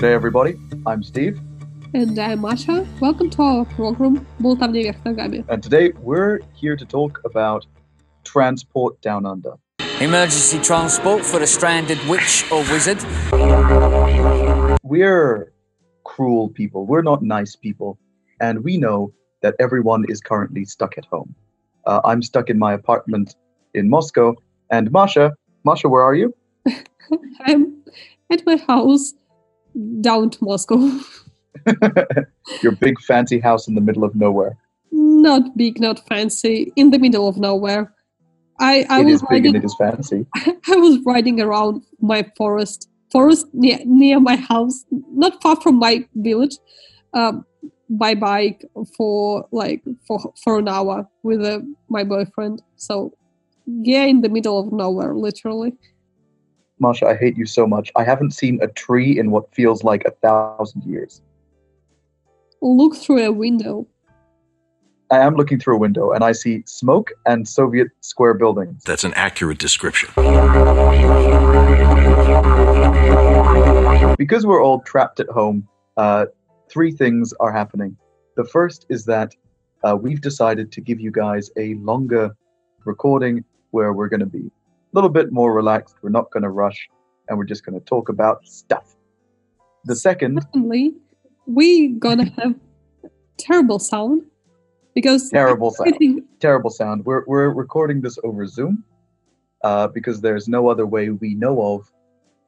Good day, everybody. I'm Steve, And I'm Masha. Welcome to our program «Болтовня вверх ногами». and today we're here to talk about transport down under. Emergency transport for a stranded witch or wizard. We're cruel people. We're not nice people, and we know that everyone is currently stuck at home. Uh, I'm stuck in my apartment in Moscow, and Masha, Masha, where are you? I'm at my house down to Moscow. Your big fancy house in the middle of nowhere. not big, not fancy, in the middle of nowhere. I, I It was is big and riding it is fancy. I was riding around my forest forest near, near my house, not far from my village, um, by bike for like for for an hour with uh, my boyfriend. So yeah, in the middle of nowhere, literally. Masha, I hate you so much. I haven't seen a tree in what feels like a thousand years. Look through a window. I am looking through a window and I see smoke and Soviet square buildings. That's an accurate description. Because we're all trapped at home, uh, three things are happening. The first is that uh, we've decided to give you guys a longer recording where we're going to be a little bit more relaxed. We're not going to rush and we're just going to talk about stuff. The second, Secondly, we gonna have terrible sound because terrible sound. Terrible sound. We're, we're recording this over Zoom uh, because there's no other way we know of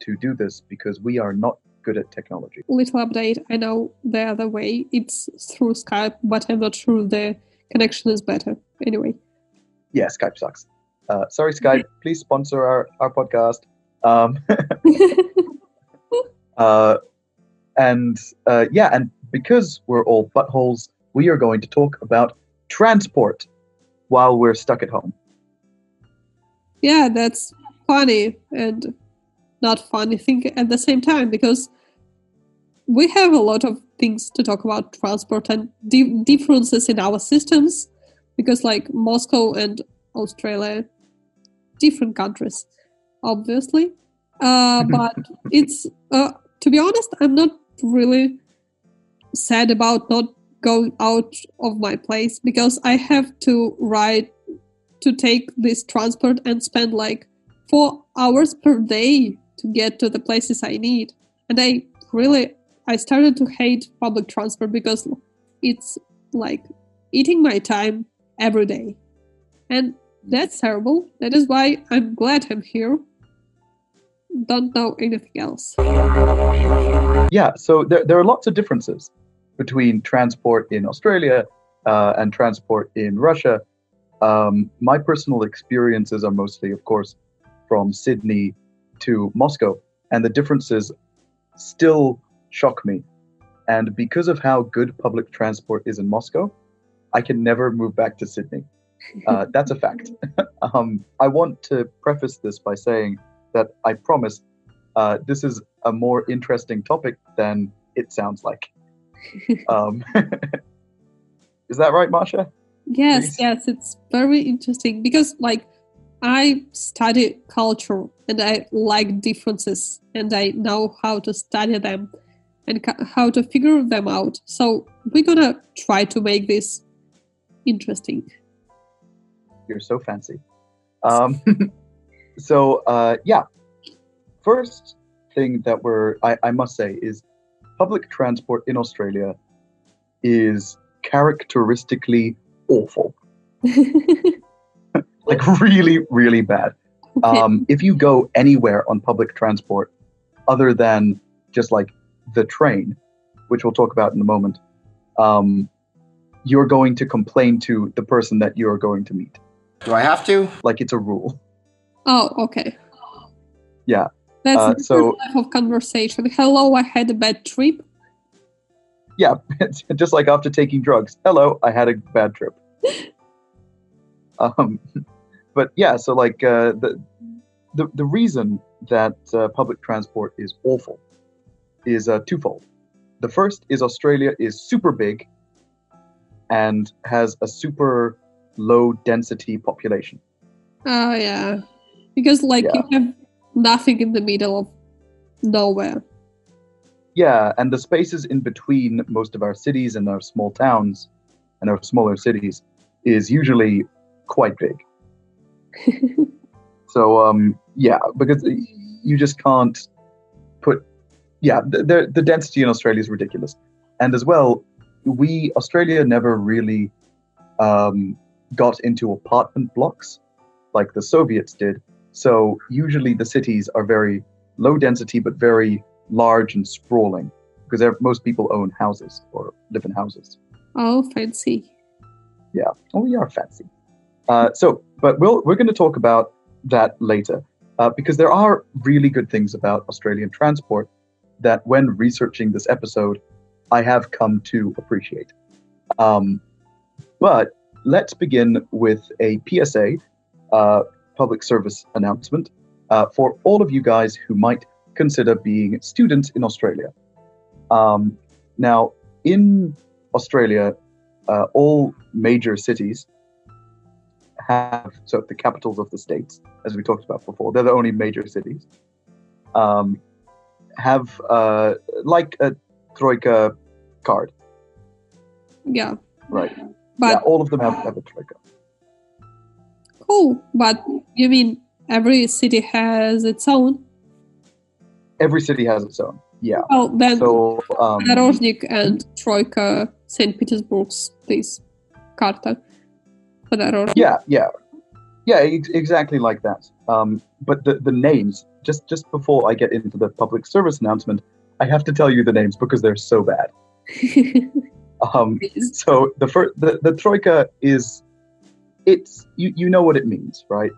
to do this because we are not good at technology. little update. I know the other way. It's through Skype, but I'm not sure the connection is better. Anyway, Yeah, Skype sucks. Uh, sorry, Skype. Please sponsor our, our podcast. Um, uh, and uh, yeah, and because we're all buttholes, we are going to talk about transport while we're stuck at home. yeah, that's funny and not funny thing at the same time because we have a lot of things to talk about transport and di- differences in our systems because like Moscow and Australia, different countries, obviously. Uh, but it's uh, to be honest, I'm not really sad about not going out of my place because I have to ride to take this transport and spend like four hours per day to get to the places I need. And I really, I started to hate public transport because it's like eating my time every day. And that's terrible. That is why I'm glad I'm here. Don't know anything else. Yeah, so there, there are lots of differences between transport in Australia uh, and transport in Russia. Um, my personal experiences are mostly, of course, from Sydney to Moscow, and the differences still shock me. And because of how good public transport is in Moscow, I can never move back to Sydney. Uh, that's a fact. um, I want to preface this by saying that I promise uh, this is a more interesting topic than it sounds like. um, is that right, Masha? Yes, Please. yes, it's very interesting because like I study culture and I like differences and I know how to study them and ca- how to figure them out. So we're gonna try to make this interesting. You're so fancy. Um, so, uh, yeah. First thing that we're, I, I must say, is public transport in Australia is characteristically awful. Like, really, really bad. Um, if you go anywhere on public transport other than just like the train, which we'll talk about in a moment, um, you're going to complain to the person that you're going to meet. Do I have to? Like it's a rule. oh, okay. Yeah. That's Uh, so- type of conversation. Hello, I had a bad trip. Yeah, it's just like after taking drugs. Hello, I had a bad trip. um, but yeah, so like uh, the, the the reason that uh, public transport is awful is uh, twofold. The first is Australia is super big and has a super low density population. Oh yeah, because like Yeah. you have nothing in the middle of nowhere. Yeah, and the spaces in between most of our cities and our small towns and our smaller cities is usually quite big. so um, yeah, because you just can't put yeah the, the the density in Australia is ridiculous, and as well, we Australia never really um, got into apartment blocks like the Soviets did. So usually the cities are very low density but very large and sprawling because most people own houses or live in houses. Oh, fancy. Yeah. Oh, we are fancy. Uh, so, but we'll, we're going to talk about that later uh, because there are really good things about Australian transport that, when researching this episode, I have come to appreciate. Um, but let's begin with a PSA, uh, public service announcement, uh, for all of you guys who might consider being students in Australia. Um, now, in Australia, uh, all major cities have so the capitals of the states, as we talked about before. They're the only major cities. Um, have uh, like a troika card, Yeah. right? But yeah, all of them have, have a trigger. Cool, but you mean every city has its own? Every city has its own. Yeah. Oh, then so, um, Podorozhnik and Troika, St. Petersburg's place, Karta. Yeah, yeah, yeah, ex- exactly like that. Um, but the the names, just just before I get into the public service announcement, I have to tell you the names because they're so bad. Um, so the first, the, the troika is, it's you you know what it means, right?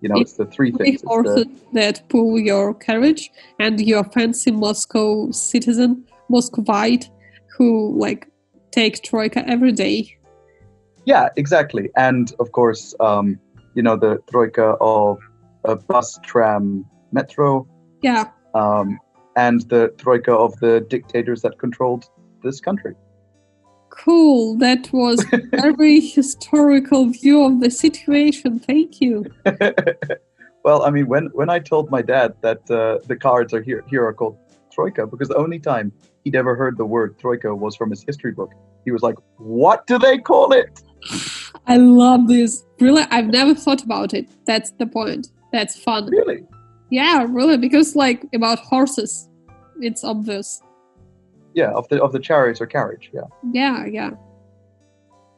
You know, it's the three things. It's horses the, that pull your carriage, and your fancy Moscow citizen, Muscovite, who like take Troika every day. yeah, exactly, and of course, um, you know, the troika of a bus, tram, metro, Yeah, um, and the troika of the dictators that controlled this country. Cool. That was very historical view of the situation. Thank you. well, I mean, when when I told my dad that uh, the cards are here here are called troika because the only time he'd ever heard the word troika was from his history book, he was like, "What do they call it?" I love this. Really, I've never thought about it. That's the point. That's fun. Really? Yeah, really, because like about horses, it's obvious. Yeah, of the of the chariot or carriage. Yeah, Yeah, yeah.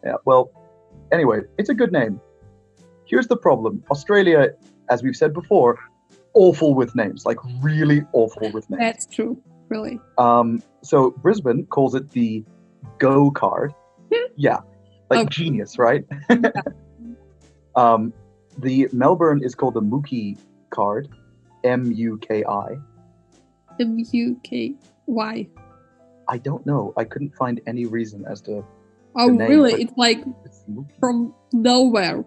yeah. Well, anyway, it's a good name. Here's the problem: Australia, as we've said before, awful with names, like really awful with names. That's true. Really. Um, so Brisbane calls it the Go card. yeah, like Okay. genius, right? um, the Melbourne is called the Mookie card, M U K I. M U K Y. I don't know. I couldn't find any reason as to Oh, The name, really? It's like it's from nowhere.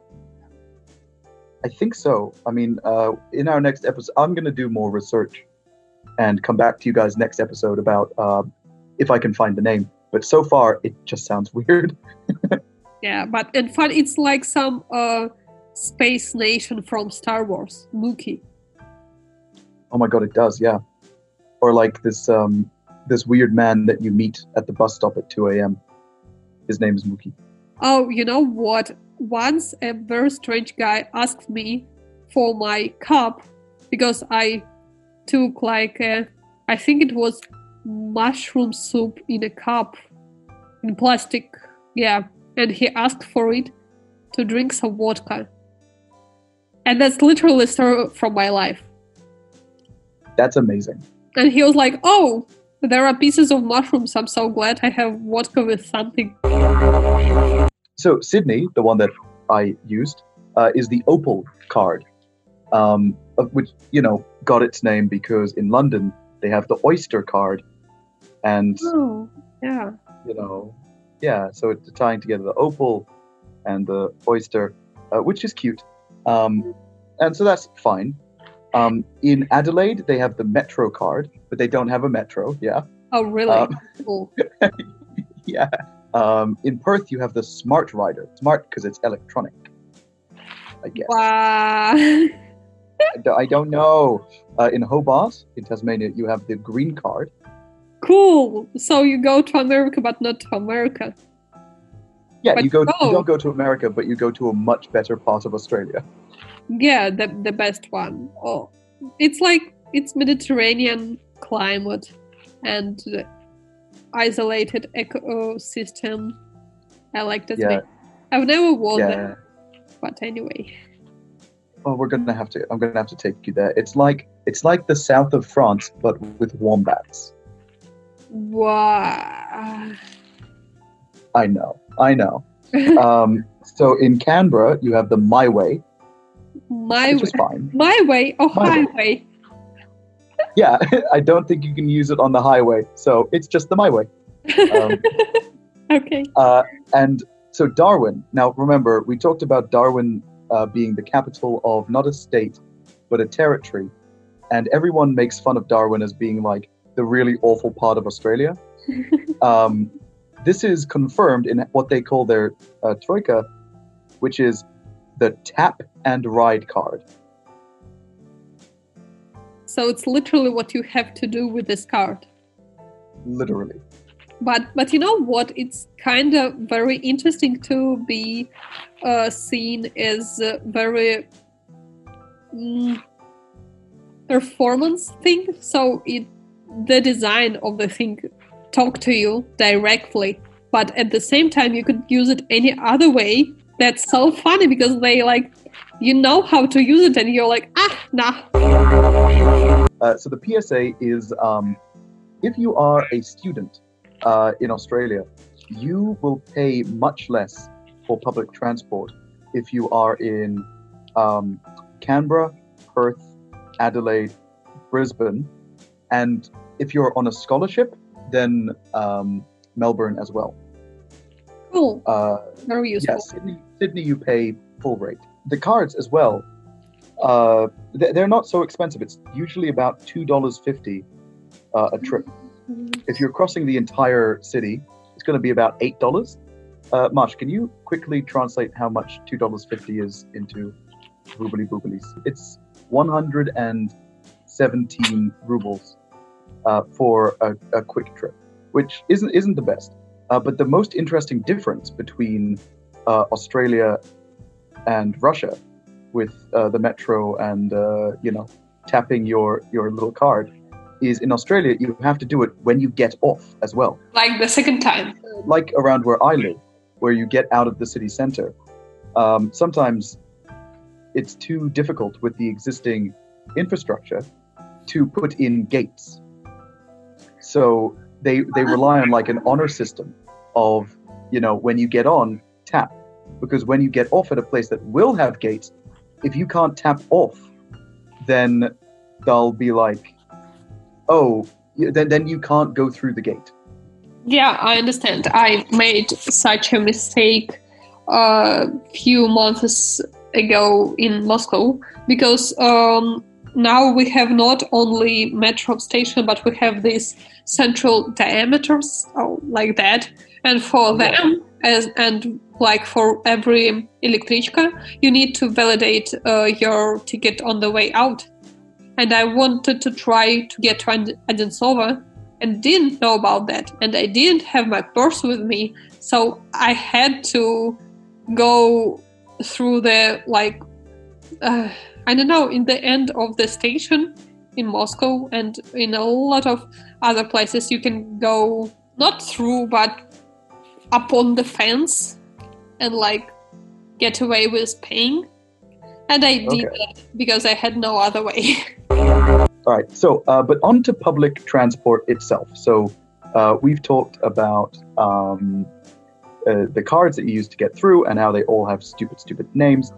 I think so. I mean, uh, in our next episode, I'm going to do more research and come back to you guys next episode about uh, if I can find the name. But so far, it just sounds weird. Yeah, but in fact, it's like some uh, space nation from Star Wars, Mookie. Oh my god, it does, yeah. Or like this um this weird man that you meet at the bus stop at 2 a.m. His name is Mookie. Oh, you know what? Once a very strange guy asked me for my cup because I took like a, I think it was mushroom soup in a cup in plastic. Yeah, and he asked for it to drink some vodka. And that's literally a story from my life. That's amazing. And he was like, "Oh, there are pieces of mushrooms. I'm so glad I have vodka with something." So Sydney, the one that I used, uh, is the Opal card, um, which you know got its name because in London they have the Oyster card, and Oh, yeah. you know, yeah. So it's tying together the Opal and the Oyster, uh, which is cute, um, and so that's fine. Um, in Adelaide, they have the Metro card, but they don't have a Metro. Yeah, Oh, really? Um, cool. yeah. Um, in Perth, you have the Smart Rider. Smart because it's electronic. I guess. Wow. I, do- I don't know. Uh, in Hobart, in Tasmania, you have the green card. Cool. So you go to America, but not to America. Yeah, But you go. go. You don't go to America, but you go to a much better part of Australia. Yeah, the the best one. Oh, it's like it's Mediterranean climate and isolated ecosystem. I like that. Yeah. I've never worn Yeah. them, but anyway. Oh, we're gonna have to. I'm gonna have to take you there. It's like it's like the south of France, but with wombats. Wow. I know. I know. Um, so in Canberra, you have the My Way, my is fine. my way or My way. highway. Yeah, I don't think you can use it on the highway, so it's just the My Way. Um, okay. Uh, and so Darwin. Now, remember, we talked about Darwin uh, being the capital of not a state, but a territory. And everyone makes fun of Darwin as being like the really awful part of Australia. um, this is confirmed in what they call their uh, troika, which is the tap and ride card. So it's literally what you have to do with this card. Literally. but but you know what it's kind of very interesting to be uh, seen as a very mm, performance thing so it the design of the thing talk to you directly but at the same time you could use it any other way that's so funny because they like you know how to use it and you're like ah nah Uh, so the PSA is um, if you are a student uh, in Australia, you will pay much less for public transport if you are in um, Canberra, Perth, Adelaide, Brisbane, and if you're on a scholarship, then um, Melbourne as well. Cool Uh, very useful yeah, Sydney, Sydney, you pay full rate. The cards as well, uh, they're not so expensive. It's usually about two dollars fifty uh, a trip. If you're crossing the entire city, it's going to be about eight dollars. Uh, Marsh, can you quickly translate how much two dollars fifty is into ruble booblies? It's one hundred and seventeen rubles uh, for a, a quick trip, which isn't isn't the best. Uh, but the most interesting difference between uh, Australia and Russia, with uh, the metro and uh, you know tapping your your little card, is in Australia you have to do it when you get off as well. Like the second time. Like around where I live, where you get out of the city center, um, sometimes it's too difficult with the existing infrastructure to put in gates. So they they rely on like an honor system of you know when you get on tap because when you get off at a place that will have gates, if you can't tap off, then they'll be like, oh, then then you can't go through the gate. Yeah, I understand. I made such a mistake a few months ago in Moscow because um, now we have not only metro station but we have these central diameters oh, like that, and for them as and like for every electrichka, you need to validate uh, your ticket on the way out. And I wanted to try to get to Ad- Odintsovo and didn't know about that. And i didn't have my purse with me so i had to go through the like uh, i don't know in the end of the station in moscow and in a lot of other places you can go not through but upon the fence and like get away with paying and i did Okay. that because i had no other way All right. So, uh, but on to public transport itself. So, uh, we've talked about um, uh, the cards that you use to get through and how they all have stupid, stupid names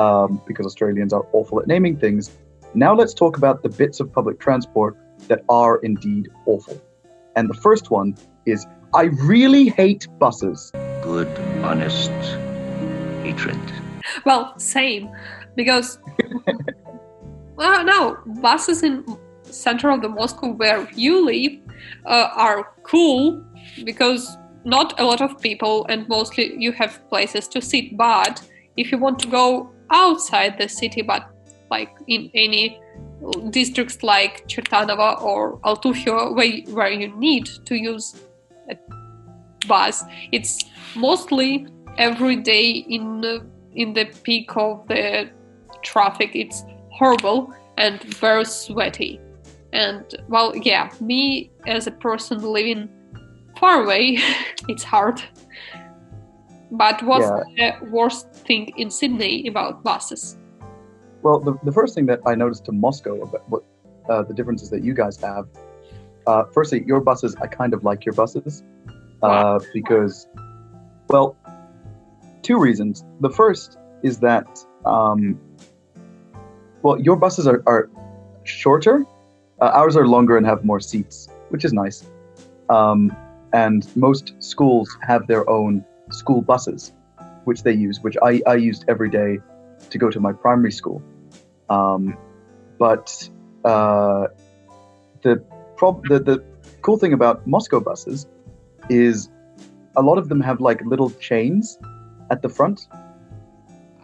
um, because Australians are awful at naming things. Now, let's talk about the bits of public transport that are indeed awful. And the first one is I really hate buses. good, honest hatred. Well, same, because well, no buses in center of the Moscow where you live uh, are cool because not a lot of people and mostly you have places to sit. But if you want to go outside the city, but like in any districts like Chertanova or Altufio where, where you need to use a bus. It's mostly every day in the, in the peak of the traffic. It's horrible and very sweaty. And well, yeah, me as a person living far away, it's hard. But what's Yeah. the worst thing in Sydney about buses? Well, the, the first thing that I noticed to Moscow about what uh, the differences that you guys have. Uh, firstly, your buses, I kind of like your buses uh, because, well, two reasons. The first is that, um, well, your buses are, are shorter, uh, ours are longer and have more seats, which is nice. Um, and most schools have their own school buses, which they use, which I, I used every day to go to my primary school. Um, but uh, the, prob- the the cool thing about Moscow buses is a lot of them have like little chains at the front.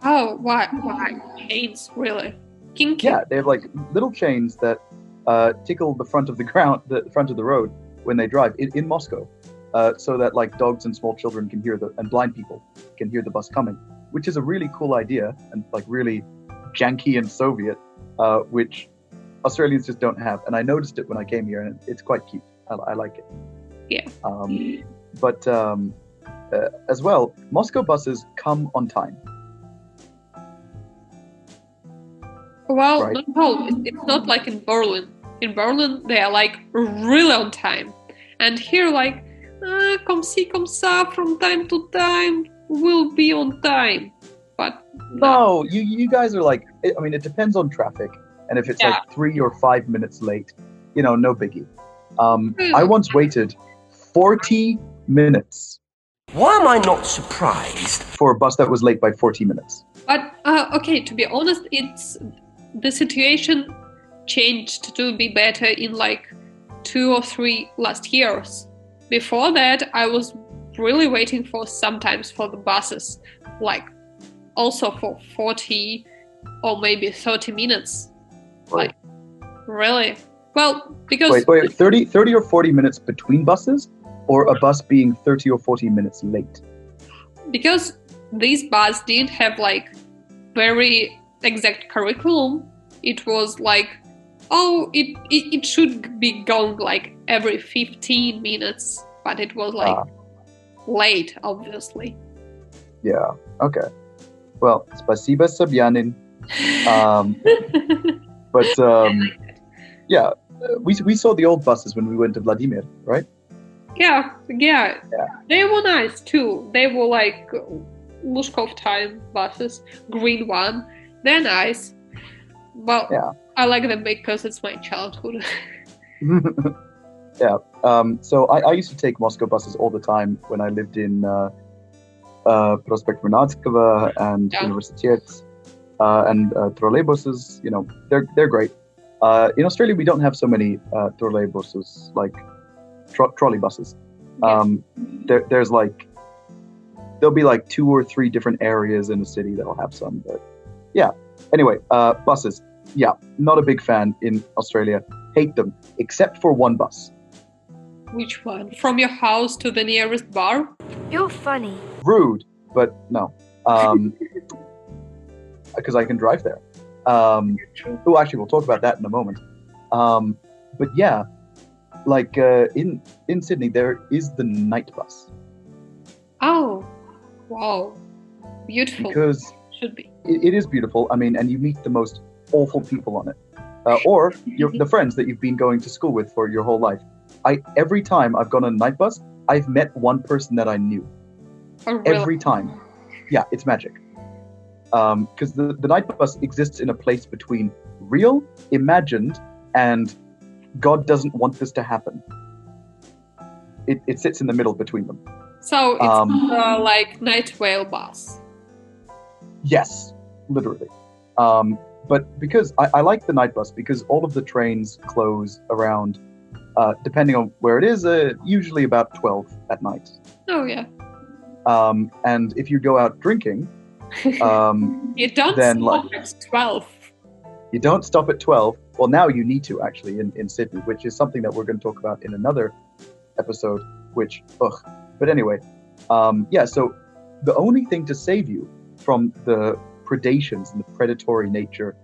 Oh, why? Why chains? Really? Kinky? Yeah, they have like little chains that uh, tickle the front of the ground, the front of the road when they drive in, in Moscow, uh, so that like dogs and small children can hear the and blind people can hear the bus coming, which is a really cool idea and like really janky and Soviet, uh, which Australians just don't have. And I noticed it when I came here, and it's quite cute. I, I like it. Yeah. Um, but um, uh, as well, Moscow buses come on time. Well, Right. It's not like in Berlin. In Berlin, they are like really on time, and here, like, uh, come see, come sa, from time to time, we'll be on time. But No, you you guys are like. I I mean, it depends on traffic, and if it's Yeah. like three or five minutes late, you know, no biggie. Um, Hmm. I once waited forty minutes Why am I not surprised? for a bus that was late by forty minutes. But uh, okay, to be honest, it's the situation changed to be better in like two or three last years. Before that, I was really waiting for sometimes for the buses, like also for 40 or maybe 30 minutes. Right. Really? Well, because Wait, wait, 30, 30 or forty minutes between buses, or a bus being thirty or forty minutes late. because these bus didn't have like very exact curriculum it was like oh it, it, it should be going like every 15 minutes, but it was like ah. late, obviously. Yeah, okay. Well, спасибо, Собянин. Um, but um, yeah, we, we saw the old buses when we went to Vladimir, right? Yeah, yeah, yeah. They were nice too. They were like Luzhkov time buses, green one. They're nice. Well, yeah. I like them because it's my childhood. Yeah. Um, so I, I, used to take Moscow buses all the time when I lived in uh, uh, Prospect Munatskova and yeah. Universitet uh, and uh, trolleybuses. You know, they're they're great. Uh, in Australia, we don't have so many uh, trolleybuses like tro- trolley buses. Um, there, there's like there'll be like two or three different areas in the city that'll have some. But yeah. Anyway, uh, buses. Yeah, not a big fan in Australia. Hate them, except for one bus. Which one? From your house to the nearest bar? You're funny. Rude, but no. Um, because I can drive there. Um, oh, actually, we'll talk about that in a moment. Um, but yeah, like uh, in in Sydney, there is the night bus Oh, wow. Beautiful. because Should be. it, it is beautiful. I mean, and you meet the most awful people on it, uh, or your, the friends that you've been going to school with for your whole life. I every time I've gone on a night bus, I've met one person that I knew. Oh, really? every time. Yeah, it's magic. Because the, the night bus exists in a place between real, imagined, and God doesn't want this to happen. It, it sits in the middle between them. So it's Um, uh, like night whale bus. Yes, literally. Um, but because I, I like the night bus because all of the trains close around, uh, depending on where it is, uh, usually about 12 at night. Oh yeah. Um, and if you go out drinking, um, you don't then, stop at twelve. You don't stop at 12. Well, now you need to actually in, in Sydney, which is something that we're going to talk about in another episode, which, ugh. But anyway, um, yeah, so the only thing to save you from the predations and the predatory nature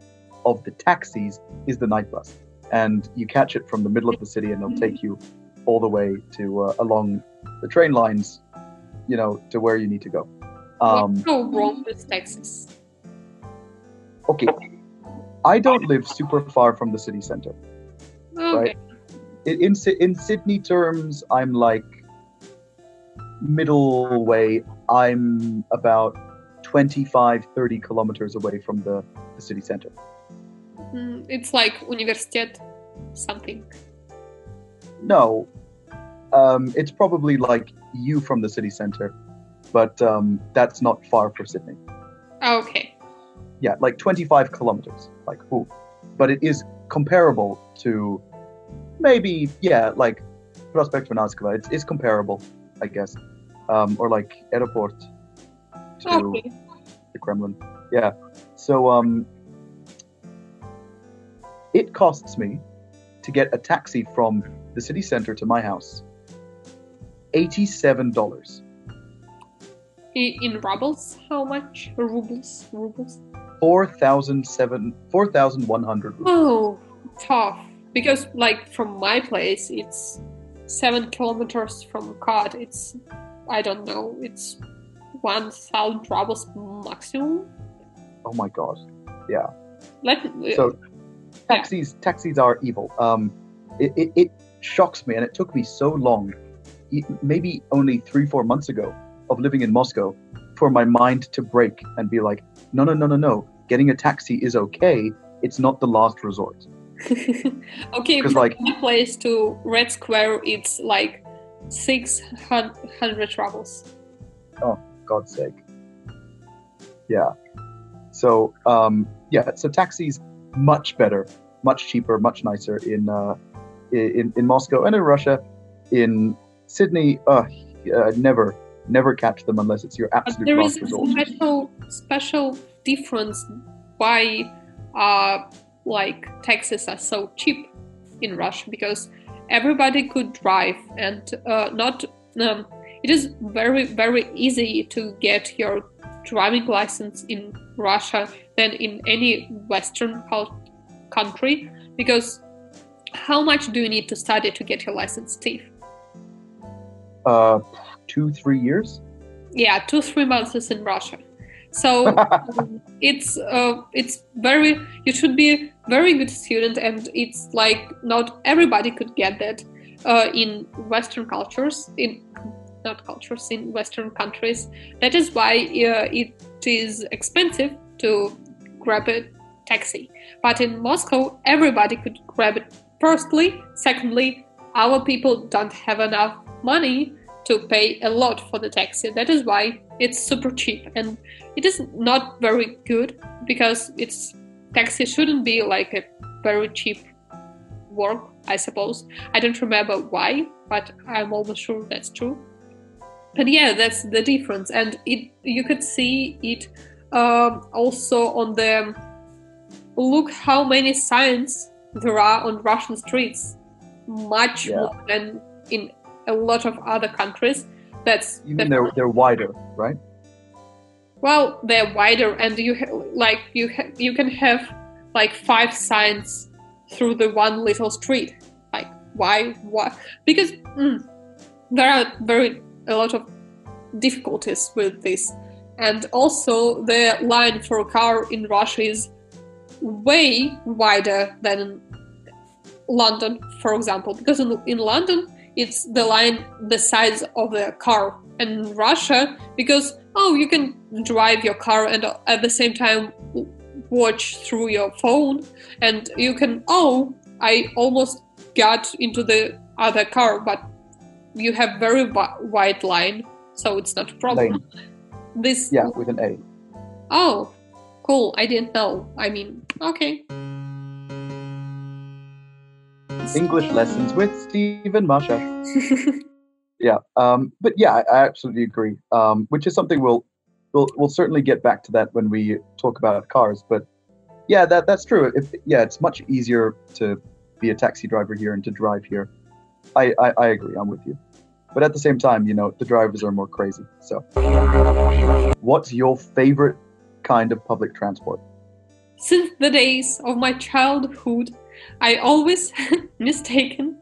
of the taxis is the night bus. And you catch it from the middle of the city and it'll take you all the way to uh, along the train lines, you know, to where you need to go. Um, What's so wrong with taxis? okay, I don't live super far from the city center. Okay. Right. In, in Sydney terms, I'm like middle way. I'm about 25, 30 kilometers away from the, the city center. Mm, it's like universitet something. No, um, it's probably like you from the city center, but um, that's not far for Sydney. Okay. Yeah, like 25 kilometers. Like, ooh. But it is comparable to maybe, yeah, like Prospect Vernadskogo. It's, it's comparable, I guess. Um, or like Aeroport to Okay. the Kremlin. Yeah. So um, it costs me to get a taxi from the city center to my house eighty-seven dollars. In rubles, how much? Rubles, rubles. Four thousand seven, four thousand one hundred. Oh, tough. Because like from my place, it's seven kilometers from Cod. It's I don't know. It's one thousand rubles maximum. Oh my god. Yeah. Let So taxis, taxis are evil. Um, it, it, it shocks me, and it took me so long, maybe only three, four months ago, of living in Moscow, for my mind to break and be like, no, no, no, no, no. Getting a taxi is okay. It's not the last resort. okay, 'Cause, from like- my place to Red Square, it's like six hundred rubles. Oh, God's sake. Yeah. So um, yeah, so taxis much better, much cheaper, much nicer in uh, in in Moscow and in Russia. In Sydney, uh, uh, never never catch them unless it's your absolute. But there is a special special difference why uh like taxis are so cheap in Russia because everybody could drive and uh, not um, it is very very easy to get your driving license in Russia than in any Western country because how much do you need to study to get your license, Steve? Uh, two three years. Yeah, two three months is in Russia. So um, it's uh, it's very you should be very good student, and it's like not everybody could get that uh, in Western cultures in not cultures in Western countries. That is why uh, it is expensive to grab a taxi. But in Moscow, everybody could grab it. Firstly, secondly, our people don't have enough money to pay a lot for the taxi. That is why it's super cheap and it is not very good because it's taxi shouldn't be like a very cheap work, I suppose. I don't remember why, but I'm almost sure that's true. But yeah, that's the difference, and it you could see it um, also on the look how many signs there are on Russian streets, much Yeah. more than in a lot of other countries. That's You mean that's- they're they're wider, right? well, they're wider, and you ha- like you ha- you can have like five signs through the one little street. Like why? Why? Because mm, there are very a lot of difficulties with this, and also the line for a car in Russia is way wider than in London, for example. Because in, in London, it's the line the size of the car, and in Russia, because oh, you can drive your car and at the same time watch through your phone, and you can oh, I almost got into the other car, but you have very wi- wide line, so it's not a problem. Lane. This Yeah, with an A. Oh, cool. I didn't know. I mean, okay. English lessons with Stephen and Masha. Yeah, um, but yeah, I, I absolutely agree. Um, which is something we'll we'll we'll certainly get back to that when we talk about cars. But Yeah, that that's true. If, yeah, it's much easier to be a taxi driver here and to drive here. I, I, I agree. I'm with you. But at the same time, you know, the drivers are more crazy. So, what's your favorite kind of public transport? Since the days of my childhood, I always mistaken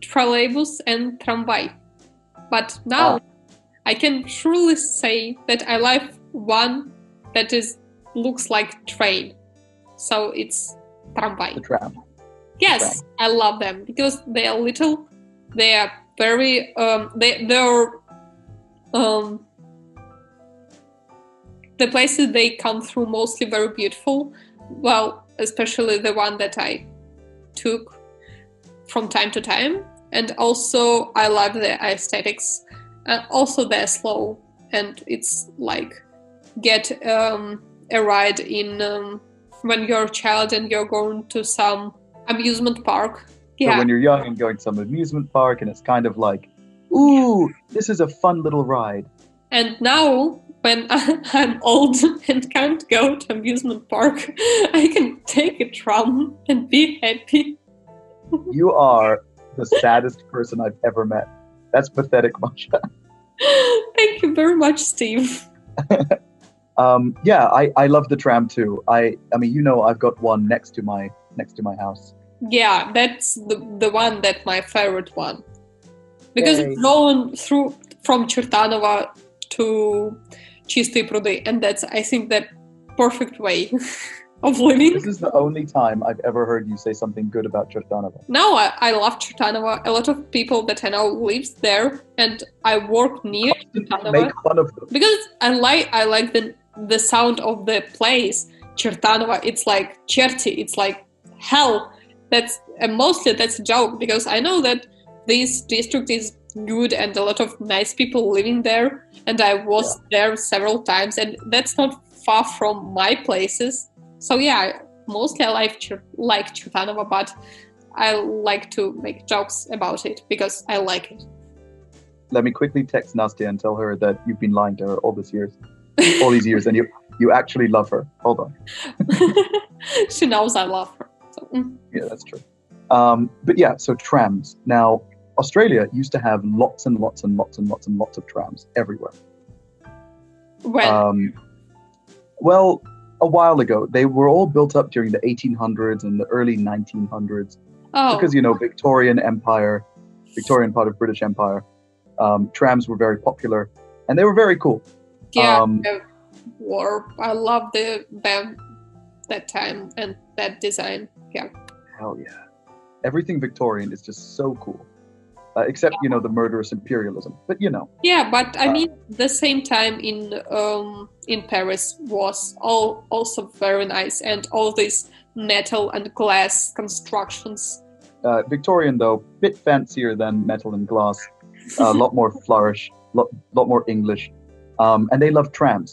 trolleybus and tramway. But now ah. I can truly say that I like one that is looks like train. So it's tramway. The tram. Yes, I love them because they are little. They are very um they they're um the places they come through mostly very beautiful. Well, especially the one that I took from time to time. And also I love the aesthetics. And also they're slow and it's like get um, a ride in um, when you're a child and you're going to some amusement park. Yeah. So when you're young and going to some amusement park, and it's kind of like, ooh, this is a fun little ride. And now, when I'm old and can't go to amusement park, I can take a tram and be happy. You are the saddest person I've ever met. That's pathetic, Masha. Thank you very much, Steve. Um, yeah, I, I love the tram too. I I mean, you know, I've got one next to my next to my house Yeah, that's the the one that my favorite one because Yay. it's going through from Chertanova to Чистые пруды, and that's I think that perfect way of living. This is the only time I've ever heard you say something good about Chertanova. No, I, I love Chertanova. A lot of people that I know lives there, and I work near Chertanova Make fun of them. because I like I like the the sound of the place Chertanova. It's like Cherti. It's like hell. that's and mostly that's a joke because I know that this district is good and a lot of nice people living there, and I was there several times, and that's not far from my places. So yeah, mostly I like like Chertanova, but I like to make jokes about it because I like it. Let me quickly text Nastya and tell her that you've been lying to her all these years, all these years, and you you actually love her. Hold on. she knows I love her. So, mm. Yeah, that's true. Um, but yeah, so trams. Now, Australia used to have lots and lots and lots and lots and lots of trams everywhere. when Um, well, a while ago, they were all built up during the 1800s and the early 1900s oh because you know Victorian Empire, Victorian part of British Empire. Um, trams were very popular, and they were very cool. yeah, um, war. I love the them that time and that design. Yeah, Hell yeah, everything Victorian is just so cool, uh, except you know the murderous imperialism. But you know, yeah, but I Uh, mean, the same time in um in Paris was all also very nice, and all these metal and glass constructions. uh, Victorian though, bit fancier than metal and glass, a lot more flourish, lot lot more English, um, and they love trams.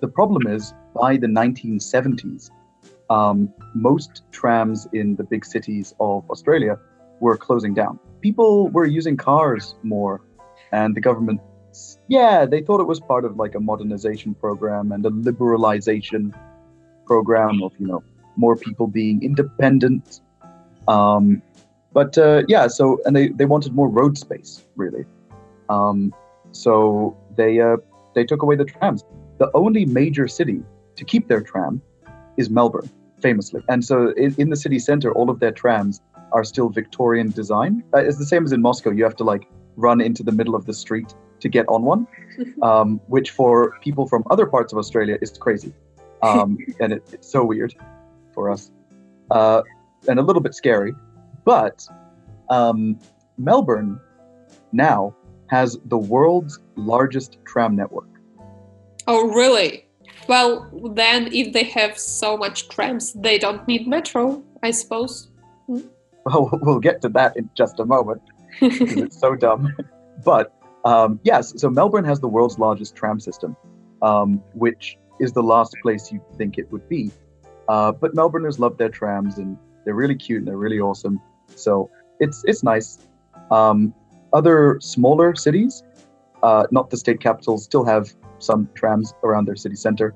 The problem is by the 1970s, um, most trams in the big cities of Australia were closing down. People were using cars more, and the government, yeah, they thought it was part of like a modernization program and a liberalization program of you know more people being independent. Um, but uh, yeah, so and they, they wanted more road space really. Um, so they uh, they took away the trams. The only major city to keep their tram is Melbourne, famously. And so in, in the city center, all of their trams are still Victorian design. Uh, it's the same as in Moscow. You have to like run into the middle of the street to get on one, um, which for people from other parts of Australia is crazy. Um, and it, it's so weird for us uh, and a little bit scary. But um, Melbourne now has the world's largest tram network. Oh, really? Well, then if they have so much trams, they don't need metro, I suppose. Well, we'll get to that in just a moment it's so dumb. But um, yes, so Melbourne has the world's largest tram system, um, which is the last place you'd think it would be. Uh, but Melbourners love their trams and they're really cute and they're really awesome. So it's it's nice. Um, other smaller cities, uh, not the state capitals, still have some trams around their city center.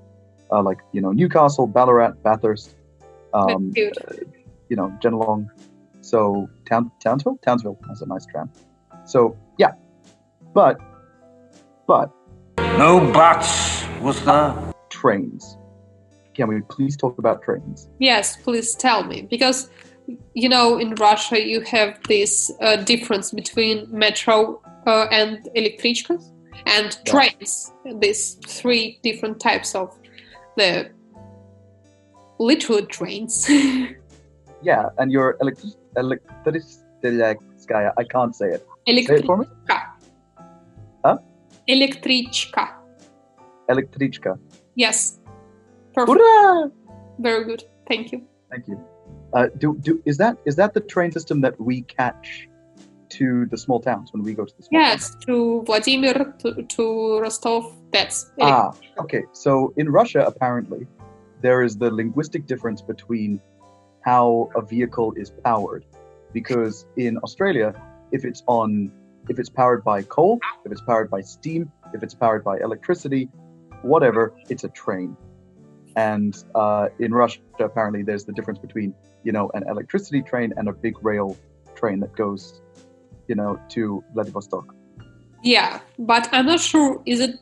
uh, like you know Newcastle, Ballarat, Bathurst, um, Cute. you know Geelong. So Town Townsville, Townsville has a nice tram. So yeah, but but No buts, was there? trains. Can we please talk about trains? Yes, please tell me because you know in Russia you have this uh, difference between metro uh, and electrichkas and Yeah. trains. These three different types of the literal trains. Yeah, and your electric electric I can't say it. Say it for. Electrichka. Huh? Electrichka. Elektrichka. Yes. Perfect. Hurrah! Very good. Thank you. Thank you. Uh, do do is that is that the train system that we catch to the small towns when we go to the small towns? Yes, to Vladimir, to, to Rostov. That's Ah, okay. So in Russia, apparently, there is the linguistic difference between how a vehicle is powered, because in Australia, if it's on, if it's powered by coal, if it's powered by steam, if it's powered by electricity, whatever, it's a train. And uh, in Russia, apparently, there's the difference between, you know, an electricity train and a big rail train that goes, you know, to Vladivostok. Yeah, but I'm not sure. Is it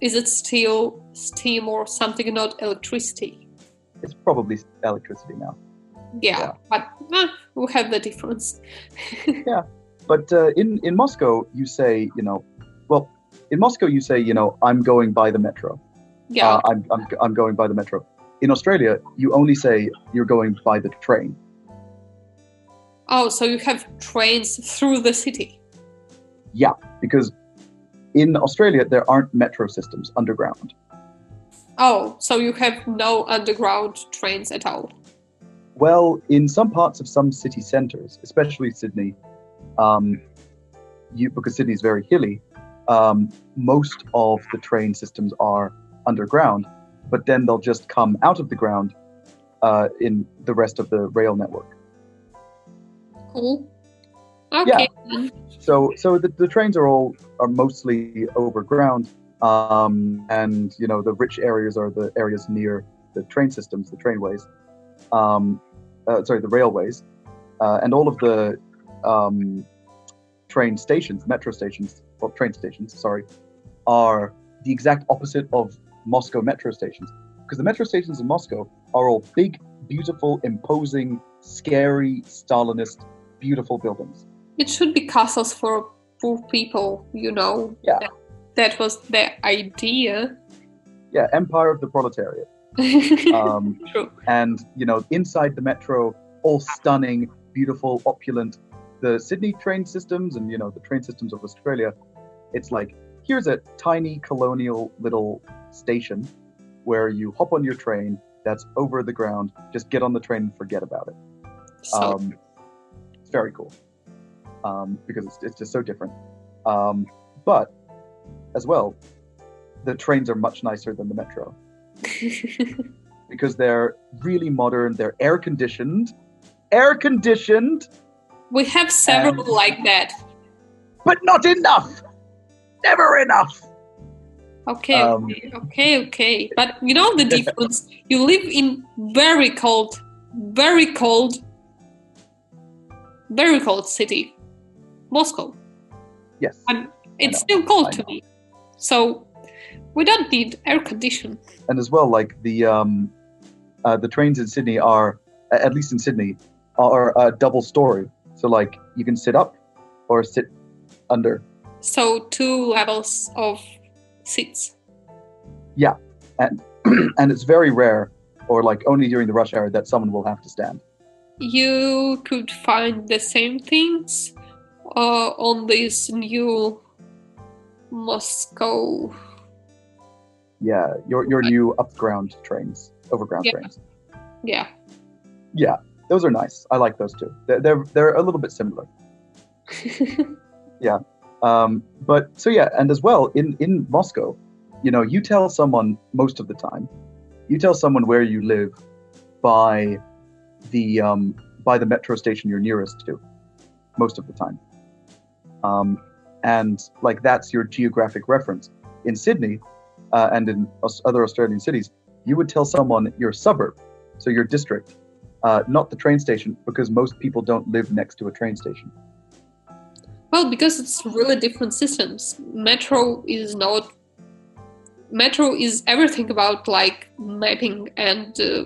is it still steam or something, not electricity? It's probably electricity now. Yeah, Yeah. but eh, we have the difference. Yeah, but uh, in in Moscow, you say, you know, well, in Moscow, you say, you know, I'm going by the metro. Yeah, Uh, I'm, I'm I'm going by the metro. In Australia, you only say you're going by the train. Oh, so you have trains through the city. Yeah, because in Australia there aren't metro systems underground. Oh, so you have no underground trains at all. Well, in some parts of some city centres, especially Sydney, um, you because Sydney is very hilly, um, most of the train systems are underground, but then they'll just come out of the ground uh, in the rest of the rail network. Cool. Okay. then. So, so the, the trains are all are mostly overground, um, and you know the rich areas are the areas near the train systems, the trainways, um, uh, sorry, the railways, uh, and all of the um, train stations, metro stations, or train stations, sorry, are the exact opposite of Moscow metro stations, because the metro stations in Moscow are all big, beautiful, imposing, scary, Stalinist, beautiful buildings. It should be castles for poor people, you know. Yeah. That, that was the idea. Yeah, Empire of the Proletariat. Um, True. and you know, inside the metro, all stunning, beautiful, opulent. The Sydney train systems and you know the train systems of Australia, it's like here's a tiny colonial little station where you hop on your train that's over the ground, just get on the train and forget about it. So, Um, very cool um, because it's, it's just so different. Um, but as well, the trains are much nicer than the metro because they're really modern. They're air conditioned, air conditioned, we have several And- like that. but not enough. Never enough. Okay, Um, okay, okay, okay. But you know the difference? you live in very cold, very cold, very cold city, Moscow. Yes. And it's still cold to me. So we don't need air condition. and as well, like the um, uh, the trains in Sydney are, at least in Sydney, are uh, double story. So like you can sit up or sit under. So two levels of seats. Yeah, and and it's very rare, or like only during the rush hour, that someone will have to stand. You could find the same things uh, on this new Moscow. Yeah, your your new upground trains, overground Yeah. trains. Yeah. Yeah, those are nice. I like those too. They're they're, they're a little bit similar. Yeah, um, but so yeah, and as well in in Moscow, you know, you tell someone most of the time, you tell someone where you live by the um, by the metro station you're nearest to, most of the time. Um, and like that's your geographic reference. In Sydney uh, and in other Australian cities, you would tell someone your suburb, so your district, uh, not the train station, because most people don't live next to a train station. Well, because it's really different systems. Metro is not. Metro is everything about like mapping and uh,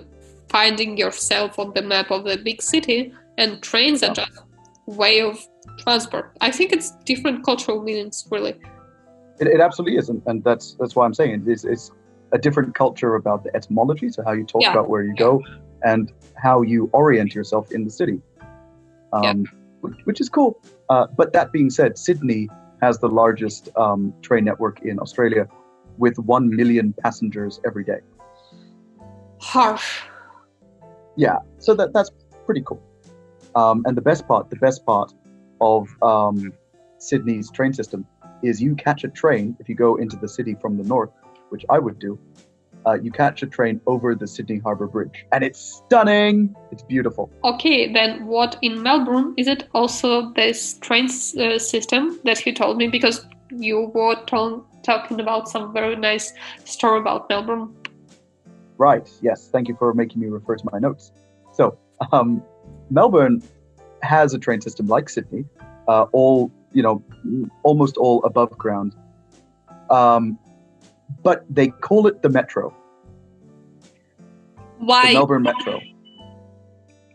finding yourself on the map of the big city, and trains are just way of transport. I think it's different cultural meanings, really. It, it absolutely is, and, and that's that's why I'm saying it is it's a different culture about the etymology, so how you talk Yeah. about where you go, and how you orient yourself in the city, um, Yeah. which, which is cool. Uh, but that being said, Sydney has the largest um, train network in Australia, with one million passengers every day. Harsh. Yeah, so that that's pretty cool. Um, and the best part, the best part of um, Sydney's train system is you catch a train if you go into the city from the north, which I would do. Uh, you catch a train over the Sydney Harbour Bridge, and it's stunning. It's beautiful. Okay, then what in Melbourne is it also this train uh, system that you told me because you were talking about some very nice story about Melbourne. Right. Yes. Thank you for making me refer to my notes. So, um, Melbourne has a train system like Sydney, uh, all you know, almost all above ground. Um, but they call it the Metro, the Why? Melbourne Metro.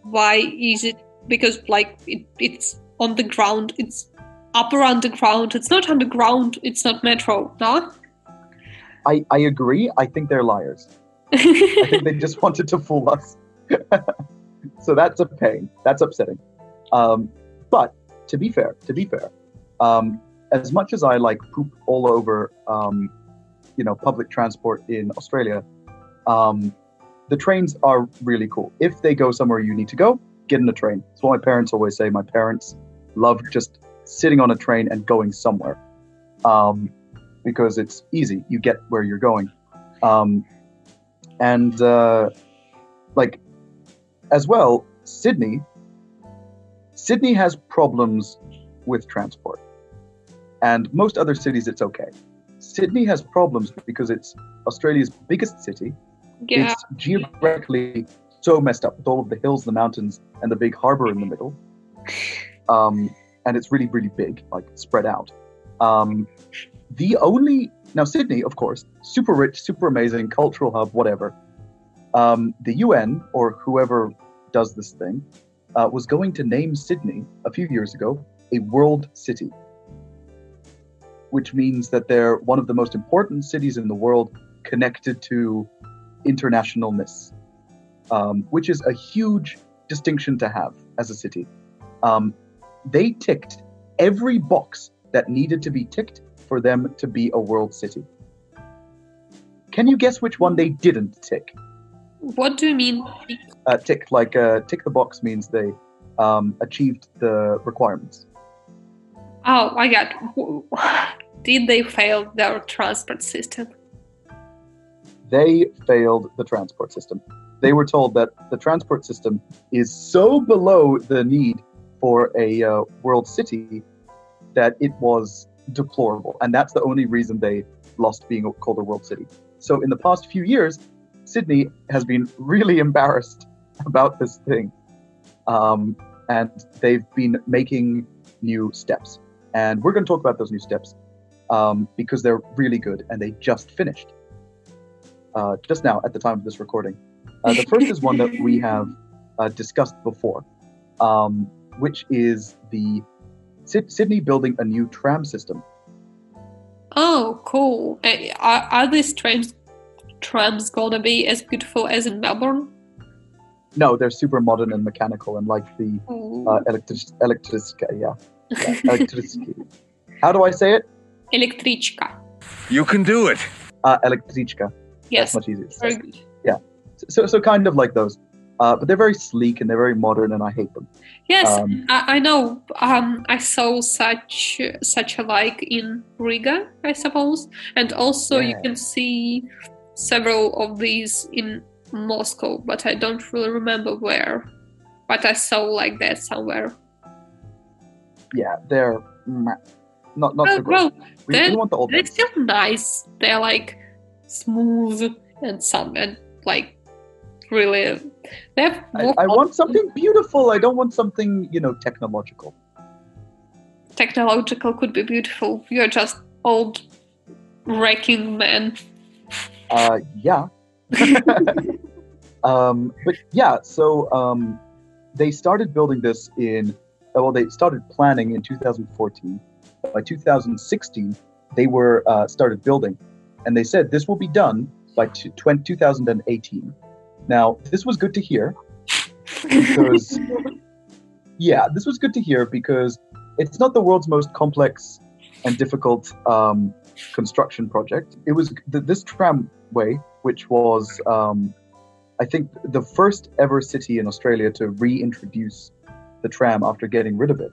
Why is it? Because like it, it's on the ground. It's upper underground. It's not underground. It's not metro. No. I, I agree. I think they're liars. I think they just wanted to fool us. so that's a pain. That's upsetting. Um, but to be fair, to be fair, um, as much as I like poop all over, um, you know, public transport in Australia, um, the trains are really cool. If they go somewhere you need to go, get in a train. That's what my parents always say. My parents love just sitting on a train and going somewhere um, because it's easy. You get where you're going. And uh, like as well sydney sydney has problems with transport. And most other cities it's okay. Sydney has problems because it's australia's biggest city. Yeah. it's geographically so messed up with all of the hills the mountains and the big harbor in the middle. Um, and it's really really big like spread out. Um, the only now sydney of course super rich super amazing cultural hub whatever. Um, the un or whoever does this thing uh, was going to name sydney a few years ago a world city. Which means that they're one of the most important cities in the world connected to internationalness um, which is a huge distinction to have as a city. Um, they ticked every box that needed to be ticked for them to be a world city. Can you guess which one they didn't tick? What do you mean? Uh, tick like uh, tick the box means they um, achieved the requirements. Oh, I got. Did they fail their transport system? They failed the transport system. They were told that the transport system is so below the need for a uh, world city that it was deplorable, and that's the only reason they lost being called a world city. So in the past few years, Sydney has been really embarrassed about this thing, um, and they've been making new steps. And we're going to talk about those new steps um, because they're really good, and they just finished uh, just now at the time of this recording. Uh, the first is one that we have uh, discussed before, um, which is the Sydney building a new tram system. Oh, cool. Are, are these trams, trams gonna be as beautiful as in Melbourne? No, they're super modern and mechanical and like the Ooh. uh, electric, electric, yeah, yeah electricity. How do I say it? Electrichka. You can do it. Uh, electrichka. Yes, That's much easier. to very say. good. So, so kind of like those, uh, but they're very sleek and they're very modern, and I hate them. Yes, Um, I, I know. Um, I saw such such a like in Riga, I suppose, and also you can see several of these in Moscow, but I don't really remember where. But I saw like that somewhere. Yeah, they're not not Well, so great. well, we, then we want the old they're ones. still nice. They're like smooth and some and like really. They have I, I want something beautiful. I don't want something, you know, technological. technological could be beautiful. You're just old wrecking man. Uh, yeah. um, but yeah, so um, they started building this in, uh, well, they started planning in 2014. By 2016, they were uh, started building, and they said this will be done by t- 20, 2018. Now, this was good to hear because, yeah, this was good to hear because it's not the world's most complex and difficult um, construction project. It was th- this tramway, which was, um, I think, the first ever city in Australia to reintroduce the tram after getting rid of it.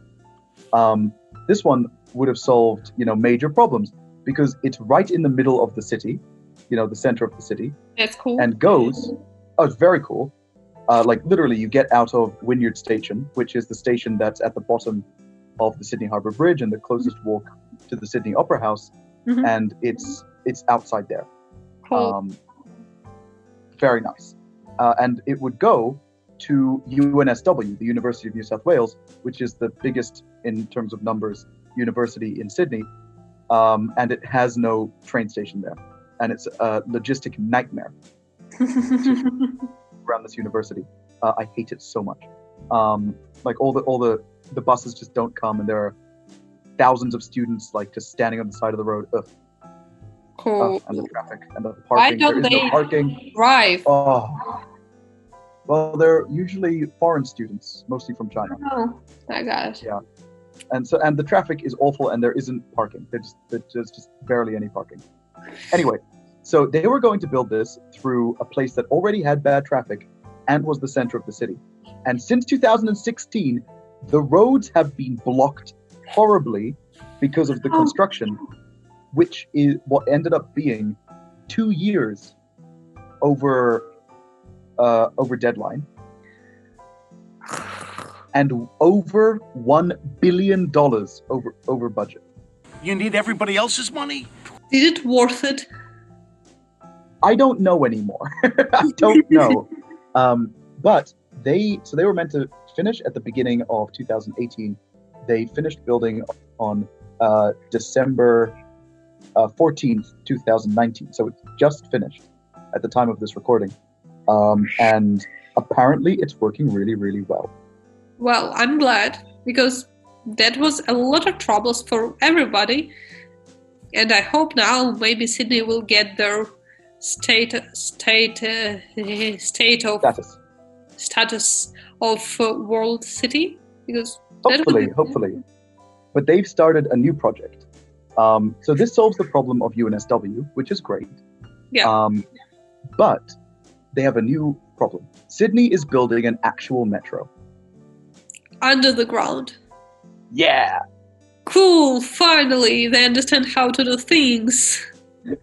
Um, this one would have solved, you know, major problems because it's right in the middle of the city, you know, the center of the city, That's cool. and goes. Oh, it's very cool. Uh, like literally, you get out of Wynyard Station, which is the station that's at the bottom of the Sydney Harbour Bridge and the closest walk to the Sydney Opera House, Mhm. and it's it's outside there. cool. Um, very nice. Uh, and it would go to UNSW, the University of New South Wales, which is the biggest in terms of numbers university in Sydney. Um, and it has no train station there. And it's a logistic nightmare around this university. Uh, I hate it so much. Um, like all the all the the buses just don't come, and there are thousands of students like just standing on the side of the road. Ugh, cool. ugh, and the traffic and the parking. There don't is no parking. drive? Oh. Well, they're usually foreign students, mostly from China, Oh, got it. Yeah. and so and the traffic is awful, and there isn't parking. There's there's just barely any parking. Anyway, so they were going to build this through a place that already had bad traffic and was the center of the city. And since 2016, the roads have been blocked horribly because of the Oh. construction, which is what ended up being two years over uh, over deadline and over one billion dollars over over budget. You need everybody else's money? Is it worth it? I don't know anymore. I don't know. Um, but they so they were meant to finish at the beginning of 2018. They finished building on uh, December uh, 14th, 2019. So it's just finished at the time of this recording, um, and apparently it's working really, really well. Well, I'm glad because that was a lot of troubles for everybody, and I hope now maybe Sydney will get their state state uh, state of Status. status of uh, world city because Hopefully, be- hopefully. But they've started a new project. Um, so this solves the problem of UNSW, which is great. Yeah. Um, but they have a new problem. Sydney is building an actual metro. under the ground. Yeah. Cool! Finally, they understand how to do things.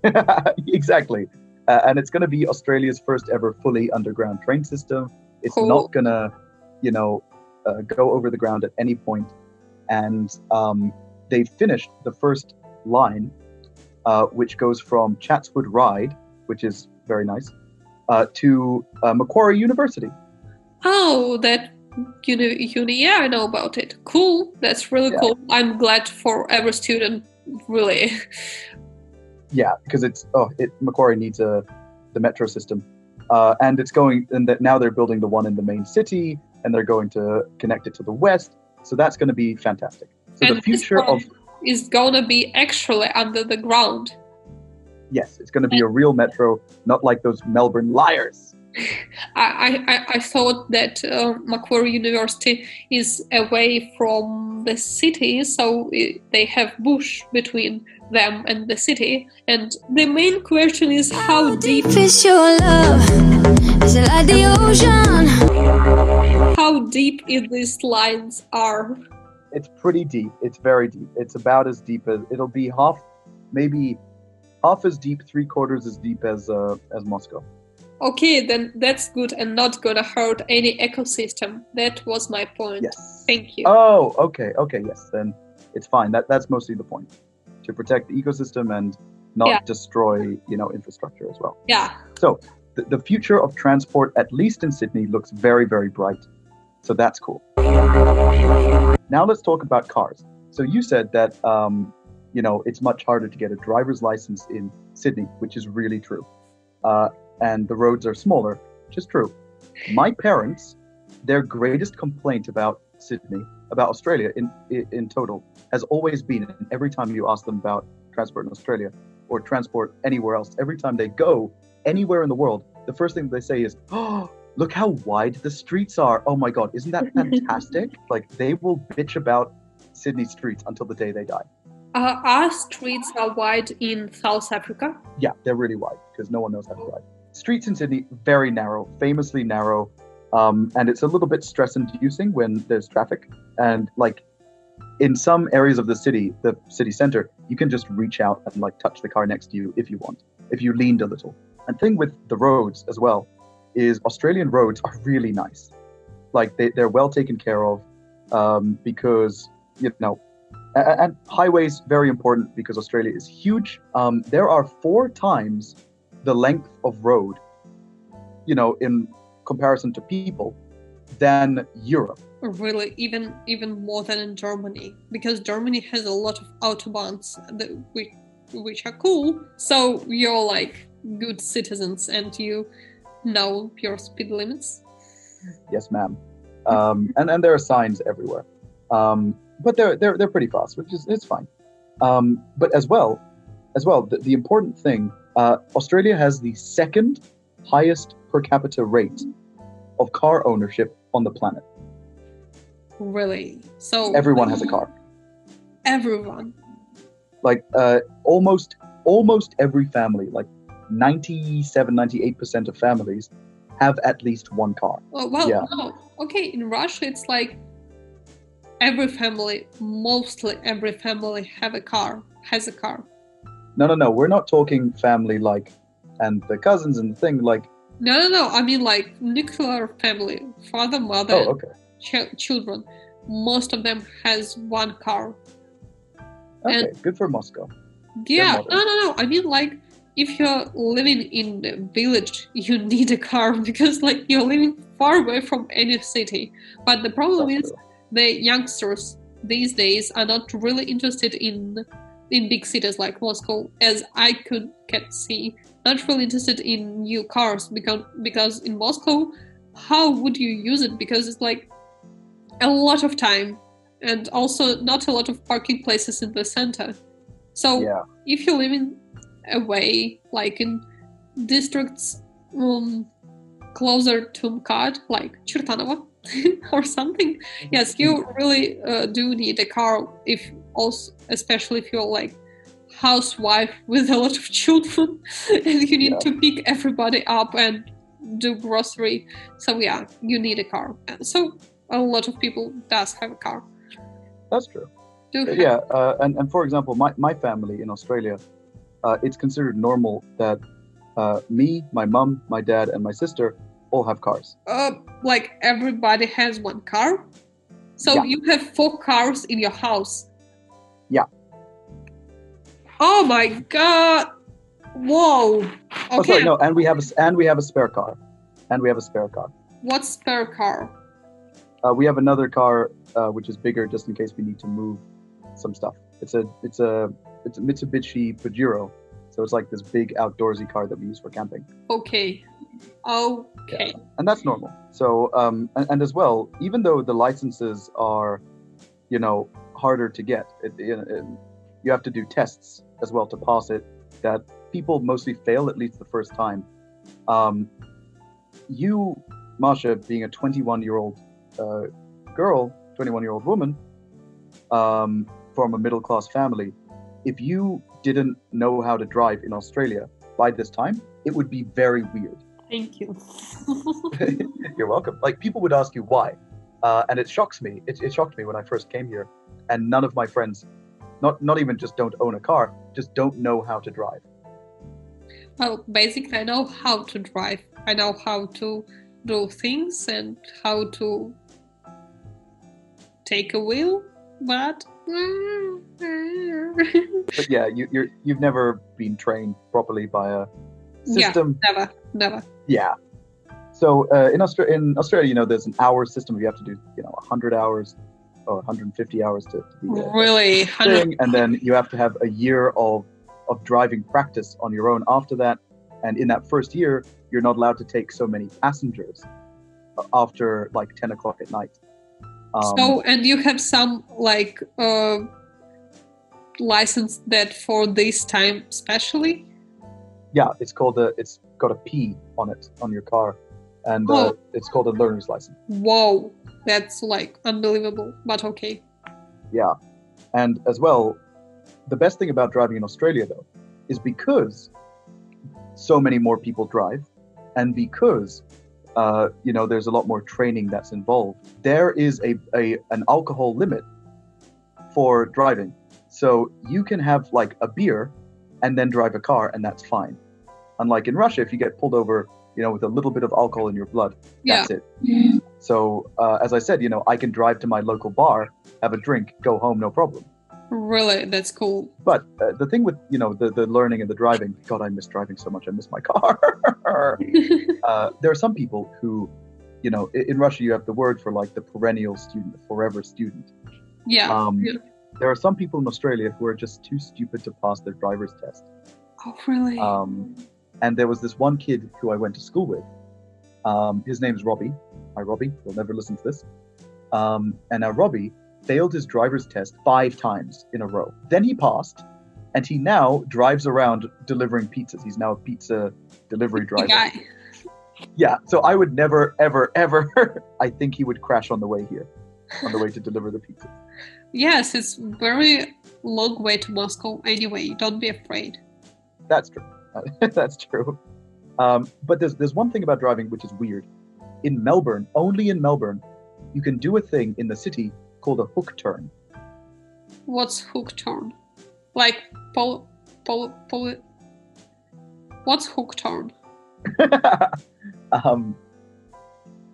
exactly. Uh, and it's going to be Australia's first ever fully underground train system. It's Cool. not going to, you know, uh, go over the ground at any point. And um, they finished the first line, uh, which goes from Chatswood Ride, which is very nice, uh, to uh, Macquarie University. Oh, that uni, uni, yeah, I know about it. Cool, that's really Yeah. cool. I'm glad for every student, really. Yeah, because it's oh, it Macquarie needs a the metro system, uh, and it's going and that now they're building the one in the main city, and they're going to connect it to the west. So that's going to be fantastic. So And the future of is gonna be actually under the ground. yes, it's going to be a real metro, not like those Melbourne liars. I, I, I- I thought that uh, Macquarie University is away from the city, so it, they have bush between them and the city. And the main question is how deep Is your love? Is it like the ocean? how deep is these lines are. It's pretty deep. It's very deep. It's about as deep as it'll be half, maybe half as deep, three quarters as deep as uh, as Moscow. Okay, then that's good and not gonna hurt any ecosystem. That was my point. Yes. Thank you. Oh, okay, okay, yes. Then it's fine. That that's mostly the point, to protect the ecosystem and not Yeah. destroy, you know, infrastructure as well. yeah. So the, the future of transport, at least in Sydney, looks very, very bright. So that's cool. Now let's talk about cars. So you said that um, you know it's much harder to get a driver's license in Sydney, which is really true, uh, and the roads are smaller, which is true. My parents, their greatest complaint about Sydney, about Australia in in, in total, has always been, and every time you ask them about transport in Australia or transport anywhere else, every time they go anywhere in the world, the first thing they say is, "Oh, look how wide the streets are! Oh my God, isn't that fantastic?" like they will bitch about Sydney streets until the day they die. Uh, our streets are wide in South Africa. Yeah, they're really wide because no one knows how to drive. Streets in Sydney very narrow, famously narrow, um, and it's a little bit stress-inducing when there's traffic. And like in some areas of the city, the city center, you can just reach out and like touch the car next to you if you want, if you leaned a little. And thing with the roads as well is Australian roads are really nice. Like they, they're well taken care of um, because you know and highways very important because Australia is huge. Um, there are four times the length of road, you know, in comparison to people, than Europe. Really, even even more than in Germany, because Germany has a lot of autobahns that which which are cool. So you're like good citizens and you know your speed limits. Yes, ma'am. Um, and and there are signs everywhere. Um, but they're they're they're pretty fast, which is it's fine. Um, but as well, as well, the, the important thing, uh, Australia has the second highest per capita rate of car ownership on the planet. Really. So Everyone has a car. Everyone. Like uh, almost almost every family, like 97, 98% of families have at least one car. Oh, well, Yeah. no. Okay, in Russia, it's like every family, mostly every family, have a car, has a car. No, no, no. We're not talking family like and the cousins and the thing like No, no, no. I mean like nuclear family, father, mother, oh okay. ch- children. Most of them has one car. Okay, good for Moscow. Yeah, no, no, no. I mean like if you're living in the village, you need a car because like you're living far away from any city. But the problem That's is true. the youngsters these days are not really interested in in big cities like Moscow, as I could can see. Not really interested in new cars because because in Moscow, how would you use it? Because it's like a lot of time and also not a lot of parking places in the center. So Yeah. if you're living away, like in districts um, closer to MKAD, like Chertanovo or something, yes, you really uh, do need a car. If also, especially if you're like housewife with a lot of children, and you need Yeah. to pick everybody up and do grocery. So yeah, you need a car. So a lot of people does have a car. That's true. Do Yeah, uh, and and for example, my my family in Australia, uh, it's considered normal that uh, me, my mum, my dad, and my sister all have cars. uh, like everybody has one car. So Yeah. you have four cars in your house. Yeah. Oh my god! Whoa. Okay. Oh, sorry, no, and we have a and we have a spare car, and we have a spare car. What spare car? Uh, we have another car uh, which is bigger, just in case we need to move some stuff. It's a it's a it's a Mitsubishi Pajero, so it's like this big outdoorsy car that we use for camping. Okay. Okay. and that's normal. So, um, and, and as well, even though the licenses are, you know, harder to get, it, it, it- you have to do tests as well to pass it. That people mostly fail at least the first time. Um, you, Masha, being a 21 year old uh, girl, 21 year old woman, um, from a middle class family, if you didn't know how to drive in Australia by this time, it would be very weird. Thank you. You're welcome. Like people would ask you why, uh, and it shocks me. It, it shocked me when I first came here, and none of my friends, not not even just don't own a car, just don't know how to drive. well, basically, I know how to drive. I know how to do things and how to take a wheel, but. But yeah, you, you're you've never been trained properly by a system. Yeah. never, never. Yeah. So uh, in Australia, in Australia, you know, there's an hour system. You have to do, you know, 100 hours or 150 hours to, to be a Really? And then you have to have a year of of driving practice on your own after that. And in that first year, you're not allowed to take so many passengers uh, after like 10 o'clock at night. Um, so, and you have some like uh, license that for this time specially? yeah, it's called a. It's got a P on it on your car, and uh, Oh. it's called a learner's license. Whoa, that's like unbelievable. But okay. Yeah. And as well, the best thing about driving in Australia, though, is because so many more people drive, and because uh, you know there's a lot more training that's involved. There is a, a an alcohol limit for driving, so you can have like a beer and then drive a car, and that's fine. Unlike in Russia, if you get pulled over, you know, with a little bit of alcohol in your blood, Yeah. that's it. So, uh, as I said, you know, I can drive to my local bar, have a drink, go home, no problem. Really, that's cool. But uh, the thing with you know the the learning and the driving, God, I miss driving so much. I miss my car. uh, there are some people who, you know, in, in Russia you have the word for like the perennial student, the forever student. yeah. Um, yeah. There are some people in Australia who are just too stupid to pass their driver's test. Oh, really? Um, and there was this one kid who I went to school with. Um, his name's Robbie. Hi, Robbie. You'll never listen to this. Um, and now Robbie failed his driver's test five times in a row. Then he passed, and he now drives around delivering pizzas. He's now a pizza delivery driver. Yeah. So I would never, ever, ever. I think he would crash on the way here, on the way to deliver the pizzas. Yes, it's very long way to Moscow. Anyway, don't be afraid. That's true. That's true. Um, but there's there's one thing about driving which is weird. In Melbourne, only in Melbourne, you can do a thing in the city called a hook turn. What's hook turn? Like pol pol pol. What's hook turn? um,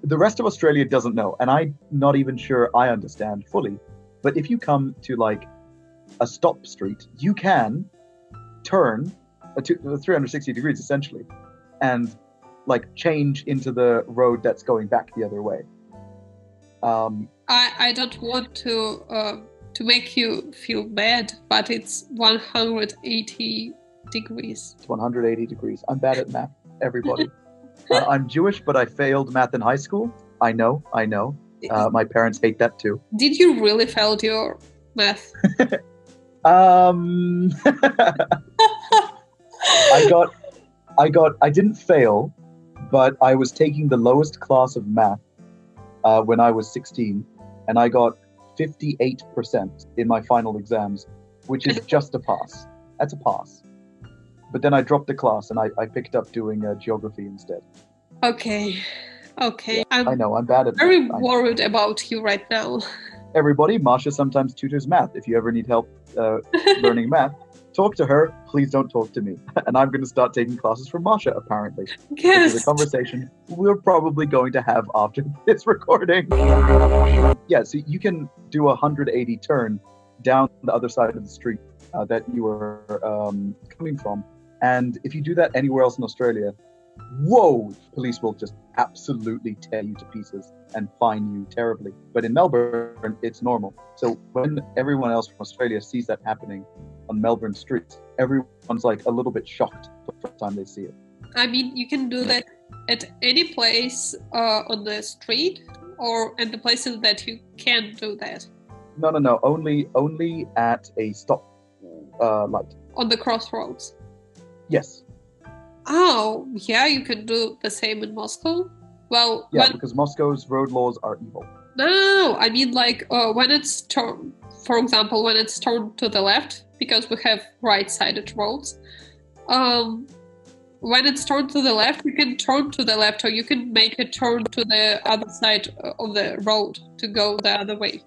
the rest of Australia doesn't know, and I'm not even sure I understand fully. But if you come to like a stop street, you can turn a a 360 degrees essentially, and like change into the road that's going back the other way. Um, I I don't want to uh, to make you feel bad, but it's 180 degrees. It's 180 degrees. I'm bad at math, everybody. uh, I'm Jewish, but I failed math in high school. I know, I know. Uh, my parents hate that too. Did you really failed your math? Um, I got, I got, I didn't fail, but I was taking the lowest class of math uh, when I was 16, and I got 58% in my final exams, which is just a pass. That's a pass. But then I dropped the class and I, I picked up doing uh, geography instead. Okay, okay. I'm I know I'm bad at very math. Worried about you right now. Everybody, Masha sometimes tutors math. If you ever need help uh, learning math, talk to her. Please don't talk to me. And I'm going to start taking classes from Masha, apparently. Which is a conversation we're probably going to have after this recording. Yeah, so you can do a 180 turn down the other side of the street uh, that you were um, coming from. And if you do that anywhere else in Australia, whoa, police will just absolutely tear you to pieces and fine you terribly. But in Melbourne, it's normal. So when everyone else from Australia sees that happening on Melbourne streets, everyone's like a little bit shocked the first time they see it. I mean, you can do that at any place uh, on the street or at the places that you can do that No, no, no. Only, only at a stop uh, light. on the crossroads. Yes. Oh, yeah, you can do the same in Moscow. Well, Yeah, when, because Moscow's road laws are evil. no, I mean like uh, when it's turned, for example, when it's turned to the left, because we have right-sided roads. Um, when it's turned to the left, you can turn to the left, or you can make a turn to the other side uh, of the road to go the other way.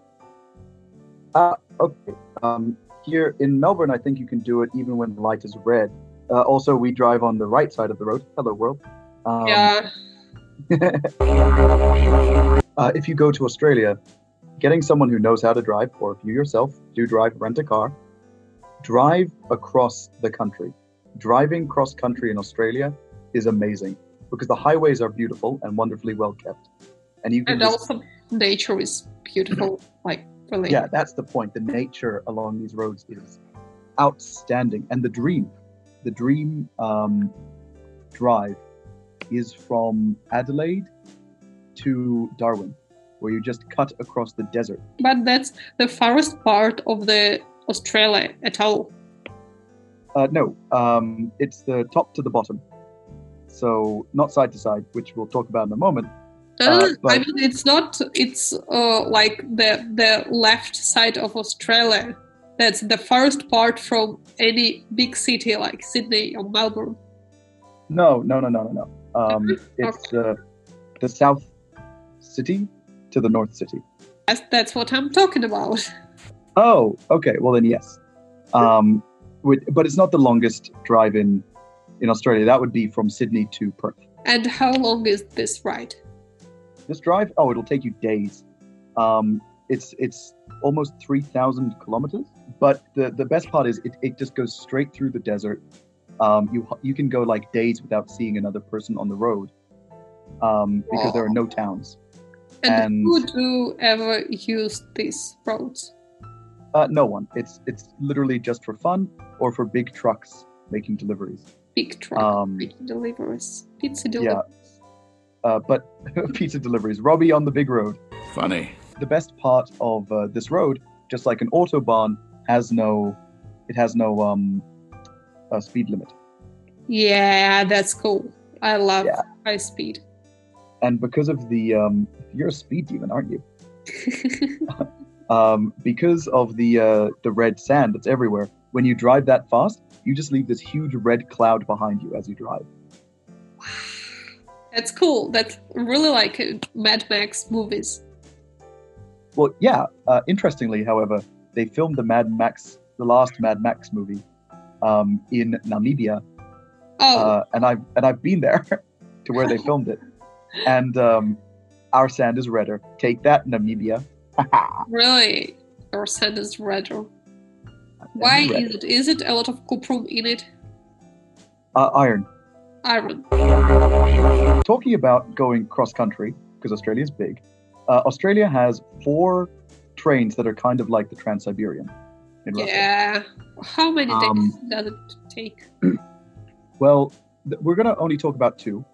Okay. Um, here in Melbourne, I think you can do it even when the light is red. Uh, also, we drive on the right side of the road. Hello, world. Um, yeah. uh, if you go to Australia, getting someone who knows how to drive, or if you yourself do drive, rent a car, drive across the country. Driving cross country in Australia is amazing. because the highways are beautiful and wonderfully well kept, and you can And just, also, nature is beautiful. like, really. yeah, that's the point. The nature along these roads is outstanding, and the dream, the dream um, drive, is from Adelaide to Darwin, where you just cut across the desert. But that's the farthest part of the Australia at all. Uh, no, um, it's the top to the bottom. So not side to side, which we'll talk about in a moment. No, Uh, I mean, it's not. It's uh, like the the left side of Australia. That's the farthest part from any big city like Sydney or Melbourne. No, no, no, no, no, no. Um, it's uh, the south city to the north city. That's, that's what I'm talking about. Oh, okay. Well then, yes. Um, but it's not the longest drive in in Australia. That would be from Sydney to Perth. And how long is this ride? This drive, oh, it'll take you days. Um, it's it's almost three thousand kilometers. But the the best part is it, it just goes straight through the desert. Um, you you can go like days without seeing another person on the road, um, because there are no towns. And, And- who do ever use these roads? Uh, no one. It's it's literally just for fun or for big trucks making deliveries. Big trucks Um, making deliveries, pizza yeah. deliveries. Uh, but pizza deliveries. Robbie on the big road. Funny. The best part of uh, this road, just like an autobahn, has no, it has no um, uh, speed limit. Yeah, that's cool. I love Yeah. high speed. And because of the, um, you're a speed demon, aren't you? Um, because of the uh, the red sand that's everywhere. When you drive that fast, you just leave this huge red cloud behind you as you drive. That's cool. That's really like uh, Mad Max movies. Well, yeah. Uh, interestingly, however, they filmed the Mad Max, the last Mad Max movie, um, in Namibia, Oh, uh, and I've and I've been there to where they filmed it, and um, our sand is redder. Take that, Namibia. really? Your is redder. Why is it? Is it a lot of cuprum in it? uh, iron? Iron. Talking about going cross country because Australia is big. Uh, Australia has four trains that are kind of like the Trans Siberian. Yeah. How many days Um, does it take? Well, th- we're going to only talk about two.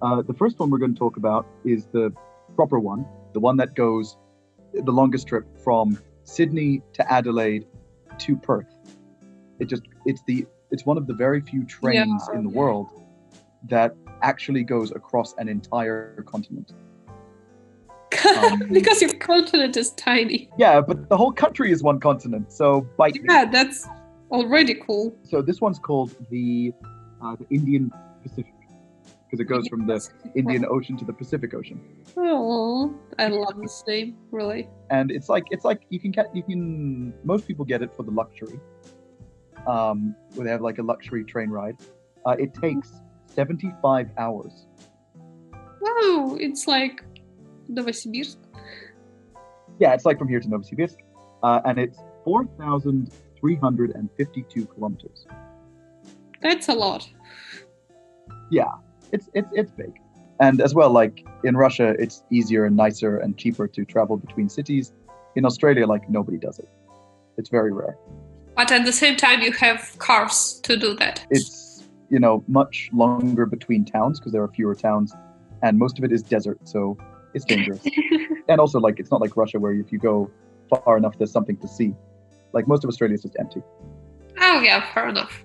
Uh, the first one we're going to talk about is the proper one, the one that goes the longest trip from Sydney to Adelaide to Perth. It just it's the it's one of the very few trains Yeah. in the world that actually goes across an entire continent. um, because your continent is tiny. Yeah, but the whole country is one continent, so bite me. Yeah, that's already cool. So this one's called the uh, the Indian Pacific because it goes from the Indian Ocean to the Pacific Ocean. Oh, I love this name. Really. and it's like it's like you can get you can most people get it for the luxury um where they have like a luxury train ride uh, it takes 75 hours Wow, it's like Novosibirsk. yeah it's like from here to novosibirsk uh, and it's 4352 kilometers That's a lot. Yeah, it's it's it's big and as well like in russia it's easier and nicer and cheaper to travel between cities. In australia like nobody does it. It's very rare. But at the same time, you have cars to do that. it's you know much longer between towns because there are fewer towns and most of it is desert so it's dangerous. And also like it's not like russia where if you go far enough there's something to see. Like most of australia is just empty. Oh yeah, fair enough.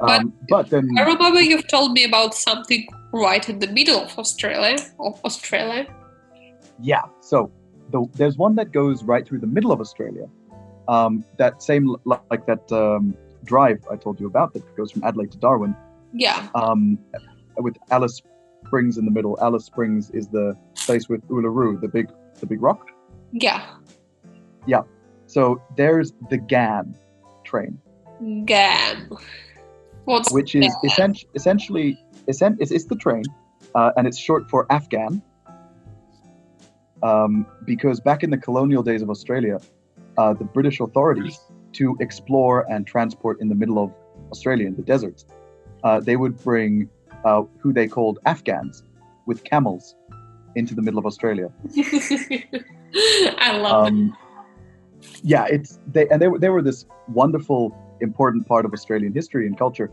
But- um, but then I remember you've told me about something right in the middle of Australia. Of Australia. yeah so the, there's one that goes right through the middle of australia um, that same like that um, drive i told you about that goes from adelaide to darwin Yeah. um, with alice springs in the middle alice springs is the place with uluru the big the big rock Yeah. Yeah. So there's the Ghan train, Ghan. What's which is essen- essentially essen- it's, it's the train, uh, and it's short for Afghan. Um, because back in the colonial days of Australia, uh, the British authorities, to explore and transport in the middle of Australia in the deserts, uh, they would bring uh, who they called Afghans with camels into the middle of Australia. I love it. Um, yeah, it's they and they were they were this wonderful, important part of Australian history and culture,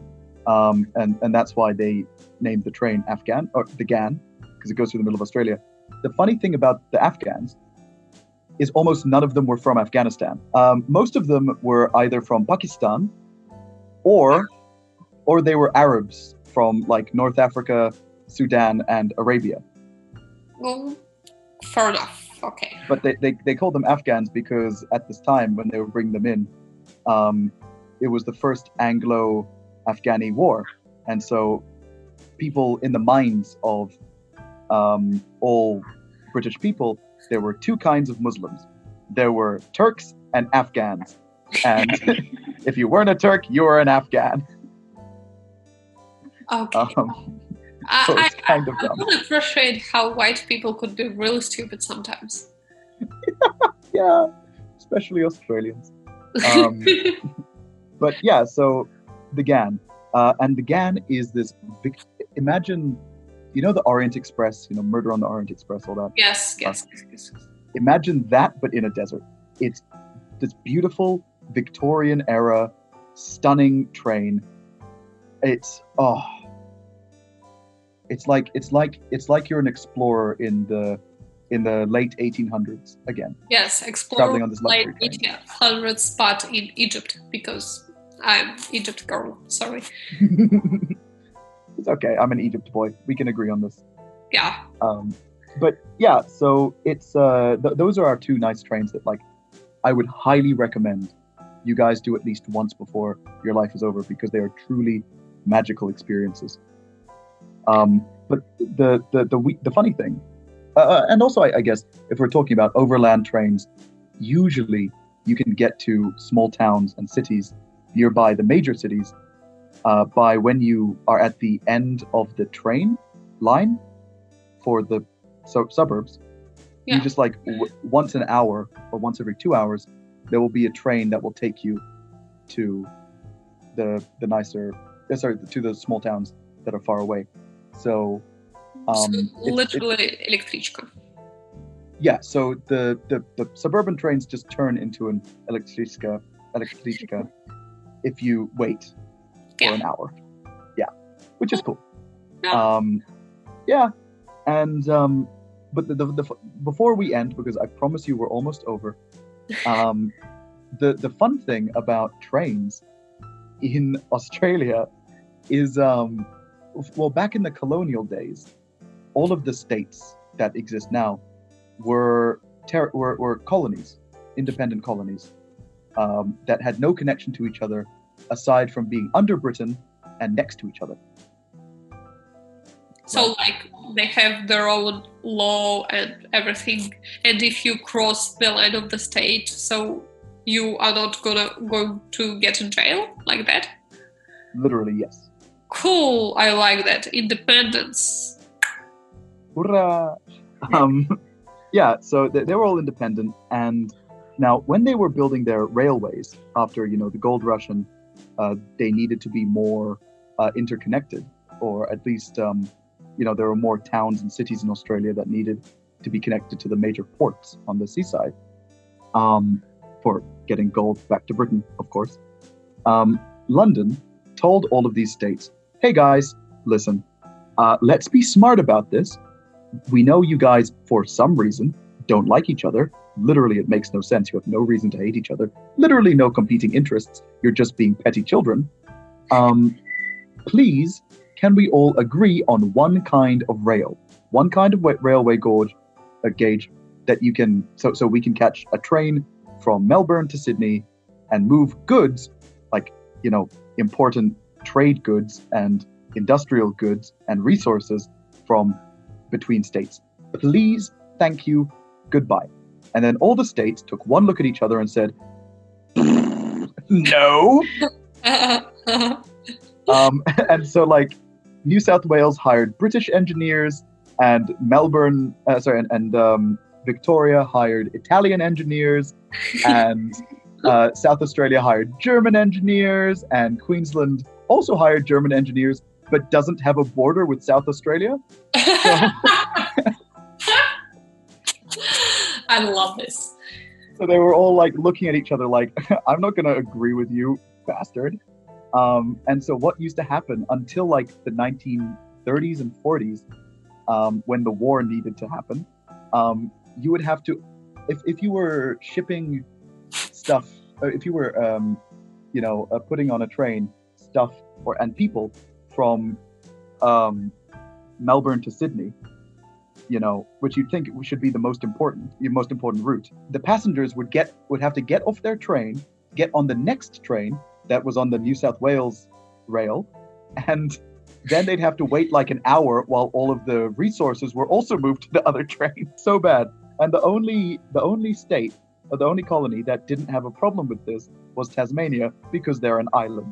um, and and that's why they named the train Afghan or the Ghan because it goes through the middle of Australia. The funny thing about the Afghans is almost none of them were from Afghanistan. Um, most of them were either from Pakistan, or or they were Arabs from like North Africa, Sudan, and Arabia. Well, fair enough. Okay. but they, they, they called them Afghans because at this time when they were bringing them in, um, it was the first Anglo-Afghani war, and so people in the minds of um, all British people, there were two kinds of Muslims. There were Turks and Afghans, and if you weren't a Turk, you were an Afghan. Okay. Um, I, so it's I, kind of I don't appreciate how white people could be really stupid sometimes. yeah, especially Australians. Um, But yeah, so the Ghan, uh, and the Ghan is this. Vic- imagine, you know, the Orient Express. You know, Murder on the Orient Express, all that. yes, yes, yes, yes. Imagine that, but in a desert. It's this beautiful Victorian era, stunning train. It's oh, it's like it's like it's like you're an explorer in the in the late 1800s again. Yes, explore Traveling on this late 1800s spot in Egypt because I'm Egypt girl. Sorry. it's okay. I'm an Egypt boy. We can agree on this. Yeah. Um, but yeah, so it's uh, th- those are our two nice trains that like I would highly recommend you guys do at least once before your life is over because they are truly magical experiences. Um, but the the the we- the funny thing, uh, uh, and also I, I guess if we're talking about overland trains, usually you can get to small towns and cities nearby the major cities uh, by when you are at the end of the train line for the so- suburbs. Yeah. You just like w- once an hour or once every two hours, there will be a train that will take you to the the nicer, uh, sorry, to the small towns that are far away. So, um, so literally electrichka. yeah. So the, the the suburban trains just turn into an electrichka electrichka if you wait for an hour. Yeah, which is cool. Yeah. Um, yeah, and um, but the, the, the before we end, because I promise you we're almost over. Um, the the fun thing about trains in Australia is um, well, back in the colonial days, all of the states that exist now were ter- were, were colonies, independent colonies um, that had no connection to each other aside from being under Britain and next to each other. So like they have their own law and everything, and if you cross the line of the state, so you are not gonna going to get in jail like that. Literally, yes. Cool, I like that independence. Hurrah! Um, yeah, so they, they were all independent, and now when they were building their railways after you know the gold rush, and uh, they needed to be more uh, interconnected, or at least um, you know there were more towns and cities in Australia that needed to be connected to the major ports on the seaside um, for getting gold back to Britain, of course. Um, London told all of these states, "Hey guys, listen, uh, let's be smart about this." we know you guys, for some reason, don't like each other. Literally, it makes no sense. You have no reason to hate each other. Literally, no competing interests. You're just being petty children. Um, please, can we all agree on one kind of rail, one kind of railway gauge, a gauge that you can, so so we can catch a train from Melbourne to Sydney and move goods, like you know, important trade goods and industrial goods and resources from between states. Please, thank you, goodbye. And then all the states took one look at each other and said, No. Um, and so, like, New South Wales hired British engineers, and Melbourne, uh, sorry, and, and um, Victoria hired Italian engineers, and uh, South Australia hired German engineers, and Queensland also hired German engineers. but doesn't have a border with South Australia. I love this. So they were all like looking at each other like, I'm not going to agree with you, bastard. Um, and so what used to happen until like the 1930s and 40s, um, when the war needed to happen, um, you would have to, if, if you were shipping stuff, uh, if you were, um, you know, uh, putting on a train stuff or and people from um, Melbourne to Sydney, you know, which you'd think should be the most important, the most important route. The passengers would get would have to get off their train, get on the next train that was on the New South Wales rail, and then they'd have to wait like an hour while all of the resources were also moved to the other train. So bad. And the only the only state or the only colony that didn't have a problem with this was Tasmania because they're an island.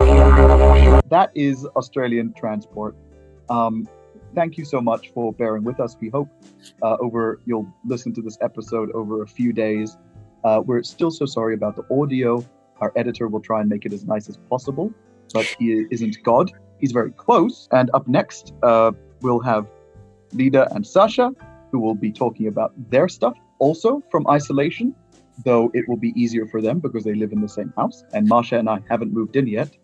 That is Australian transport. Um, thank you so much for bearing with us. We hope uh, over you'll listen to this episode over a few days. Uh, we're still so sorry about the audio. Our editor will try and make it as nice as possible, but he isn't God. He's very close. And up next, uh, we'll have Lida and Sasha, who will be talking about their stuff also from isolation, though it will be easier for them because they live in the same house. And Masha and I haven't moved in yet.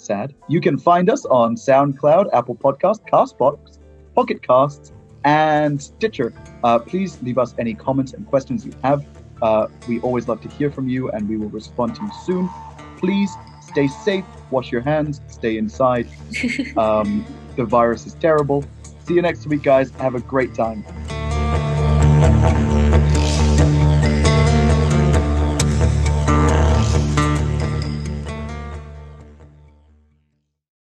Sad. You can find us on SoundCloud, Apple Podcast, Castbox, Pocket Casts, and Stitcher. Uh, please leave us any comments and questions you have. Uh, we always love to hear from you, and we will respond to you soon. Please stay safe, wash your hands, stay inside. Um, the virus is terrible. See you next week, guys. Have a great time.